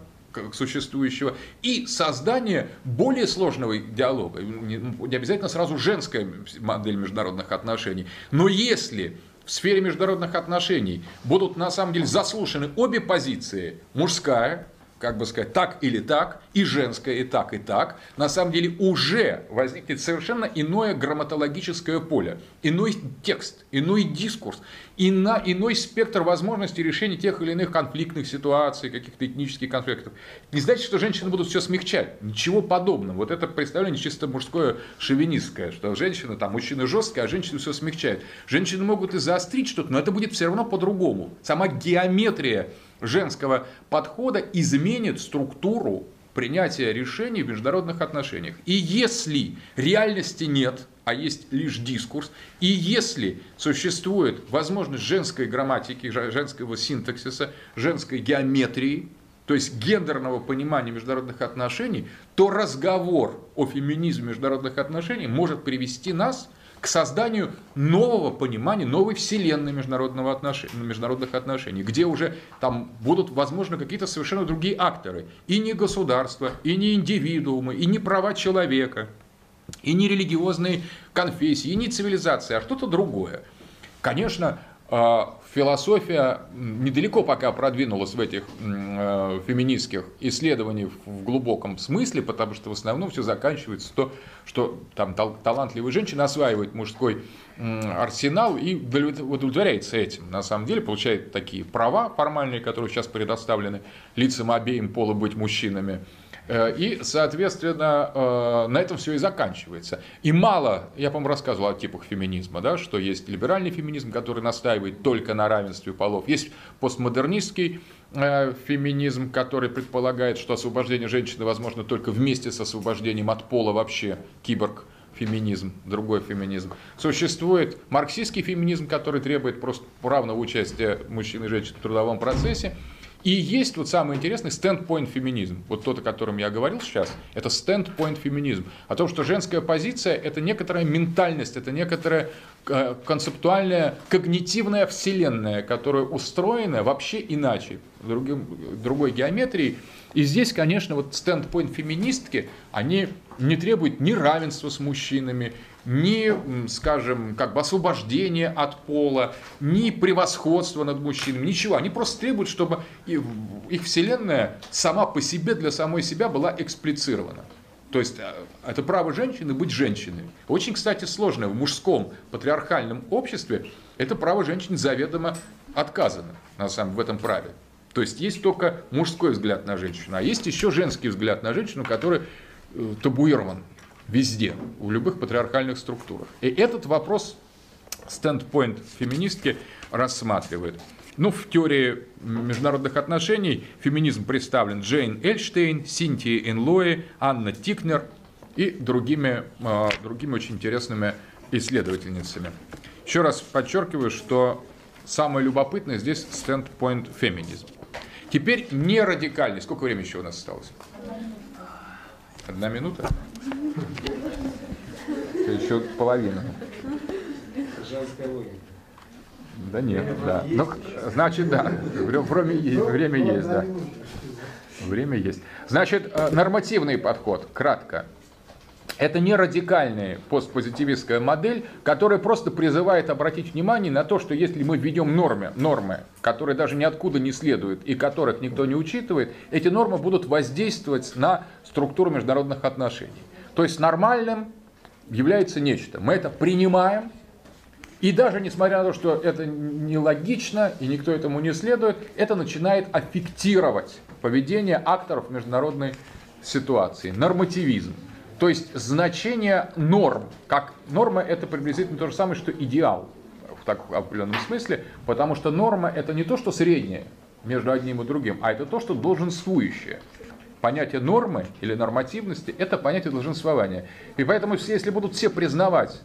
существующего, и создание более сложного диалога. Не обязательно сразу женская модель международных отношений. Но если в сфере международных отношений будут на самом деле заслушаны обе позиции, мужская как бы сказать, так или так, и женское и так, и так, на самом деле уже возникнет совершенно иное грамматологическое поле, иной текст, иной дискурс, ино, иной спектр возможностей решения тех или иных конфликтных ситуаций, каких-то этнических конфликтов. Не значит, что женщины будут все смягчать. Ничего подобного. Вот это представление чисто мужское шовинистское, что женщина, там, мужчина жесткий, а женщины все смягчают. Женщины могут и заострить что-то, но это будет все равно по-другому. Сама геометрия женского подхода изменит структуру принятия решений в международных отношениях. И если реальности нет, а есть лишь дискурс, и если существует возможность женской грамматики, женского синтаксиса, женской геометрии, то есть гендерного понимания международных отношений, то разговор о феминизме международных отношений может привести нас к созданию нового понимания, новой вселенной международного отношения, международных отношений, где уже там будут, возможно, какие-то совершенно другие акторы. И не государство, и не индивидуумы, и не права человека, и не религиозные конфессии, и не цивилизация, а что-то другое. Конечно, философия недалеко пока продвинулась в этих э, феминистских исследованиях в глубоком смысле, потому что в основном все заканчивается то, что там талантливые женщины осваивают мужской арсенал и удовлетворяется этим. На самом деле получает такие права формальные, которые сейчас предоставлены лицам обеим пола быть мужчинами. Э, и, соответственно, э, на этом все и заканчивается. И мало, я, по-моему, рассказывал о типах феминизма, да, что есть либеральный феминизм, который настаивает только на равенстве полов, есть постмодернистский э, феминизм, который предполагает, что освобождение женщины возможно только вместе с освобождением от пола вообще, киборг, феминизм, другой феминизм. Существует марксистский феминизм, который требует просто равного участия мужчин и женщин в трудовом процессе. И есть вот самый интересный стендпоинт феминизм. Вот тот, о котором я говорил сейчас, это стендпоинт феминизм. О том, что женская позиция – это некоторая ментальность, это некоторая э, концептуальная, когнитивная вселенная, которая устроена вообще иначе, другим, другой геометрией. И здесь, конечно, вот стендпоинт феминистки, они не требуют ни равенства с мужчинами, ни, скажем, как бы освобождения от пола, ни превосходства над мужчинами, ничего. Они просто требуют, чтобы их вселенная сама по себе, для самой себя была эксплицирована. То есть э, это право женщины быть женщиной. Очень, кстати, сложное в мужском патриархальном обществе. Это право женщин заведомо отказано на самом в этом праве. То есть есть только мужской взгляд на женщину, а есть еще женский взгляд на женщину, который табуирован везде, в любых патриархальных структурах. И этот вопрос стендпоинт феминистки рассматривает. Ну, в теории международных отношений феминизм представлен Джейн Эльштейн, Синтия Энлои, Анна Тикнер и другими, э, другими очень интересными исследовательницами. Еще раз подчеркиваю, что самое любопытное здесь стендпоинт феминизм. Теперь не радикальный. Сколько времени еще у нас осталось? Одна минута? Еще половина. Да нет, да. Ну, значит, да. Время есть, время есть, да. Время есть. Значит, э, нормативный подход, кратко. Это не радикальная постпозитивистская модель, которая просто призывает обратить внимание на то, что если мы введем нормы, нормы, которые даже ниоткуда не следуют и которых никто не учитывает, эти нормы будут воздействовать на структуру международных отношений. То есть нормальным является нечто. Мы это принимаем, и даже несмотря на то, что это нелогично и никто этому не следует, это начинает аффектировать поведение акторов международной ситуации. Нормативизм. То есть значение норм, как норма это приблизительно то же самое, что идеал в так в определенном смысле, потому что норма это не то, что среднее между одним и другим, а это то, что долженствующее. Понятие нормы или нормативности – это понятие долженствования. И поэтому, если будут все признавать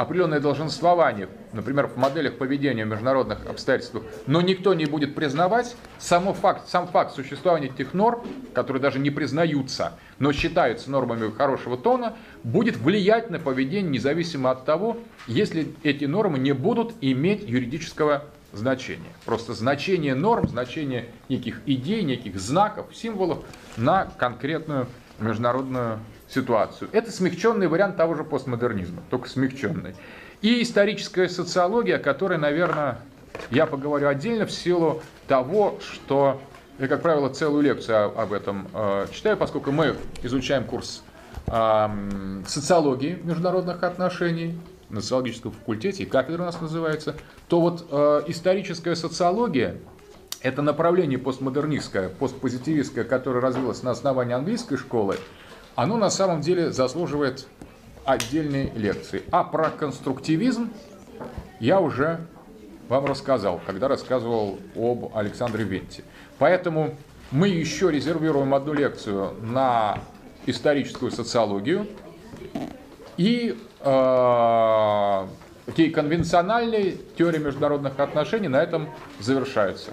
определенное долженствование, например, в моделях поведения в международных обстоятельствах, но никто не будет признавать само факт, сам факт существования этих норм, которые даже не признаются, но считаются нормами хорошего тона, будет влиять на поведение независимо от того, если эти нормы не будут иметь юридического значения. Просто значение норм, значение неких идей, неких знаков, символов на конкретную международную ситуацию. Это смягченный вариант того же постмодернизма, только смягченный. И историческая социология, о которой, наверное, я поговорю отдельно в силу того, что я, как правило, целую лекцию об этом э, читаю, поскольку мы изучаем курс социологии международных отношений на социологическом факультете, и кафедра у нас называется, то вот э, историческая социология – это направление постмодернистское, постпозитивистское, которое развилось на основании английской школы, оно на самом деле заслуживает отдельной лекции. А про конструктивизм я уже вам рассказал, когда рассказывал об Александре Венте. Поэтому мы еще резервируем одну лекцию на историческую социологию и э, конвенциональные теории международных отношений на этом завершаются.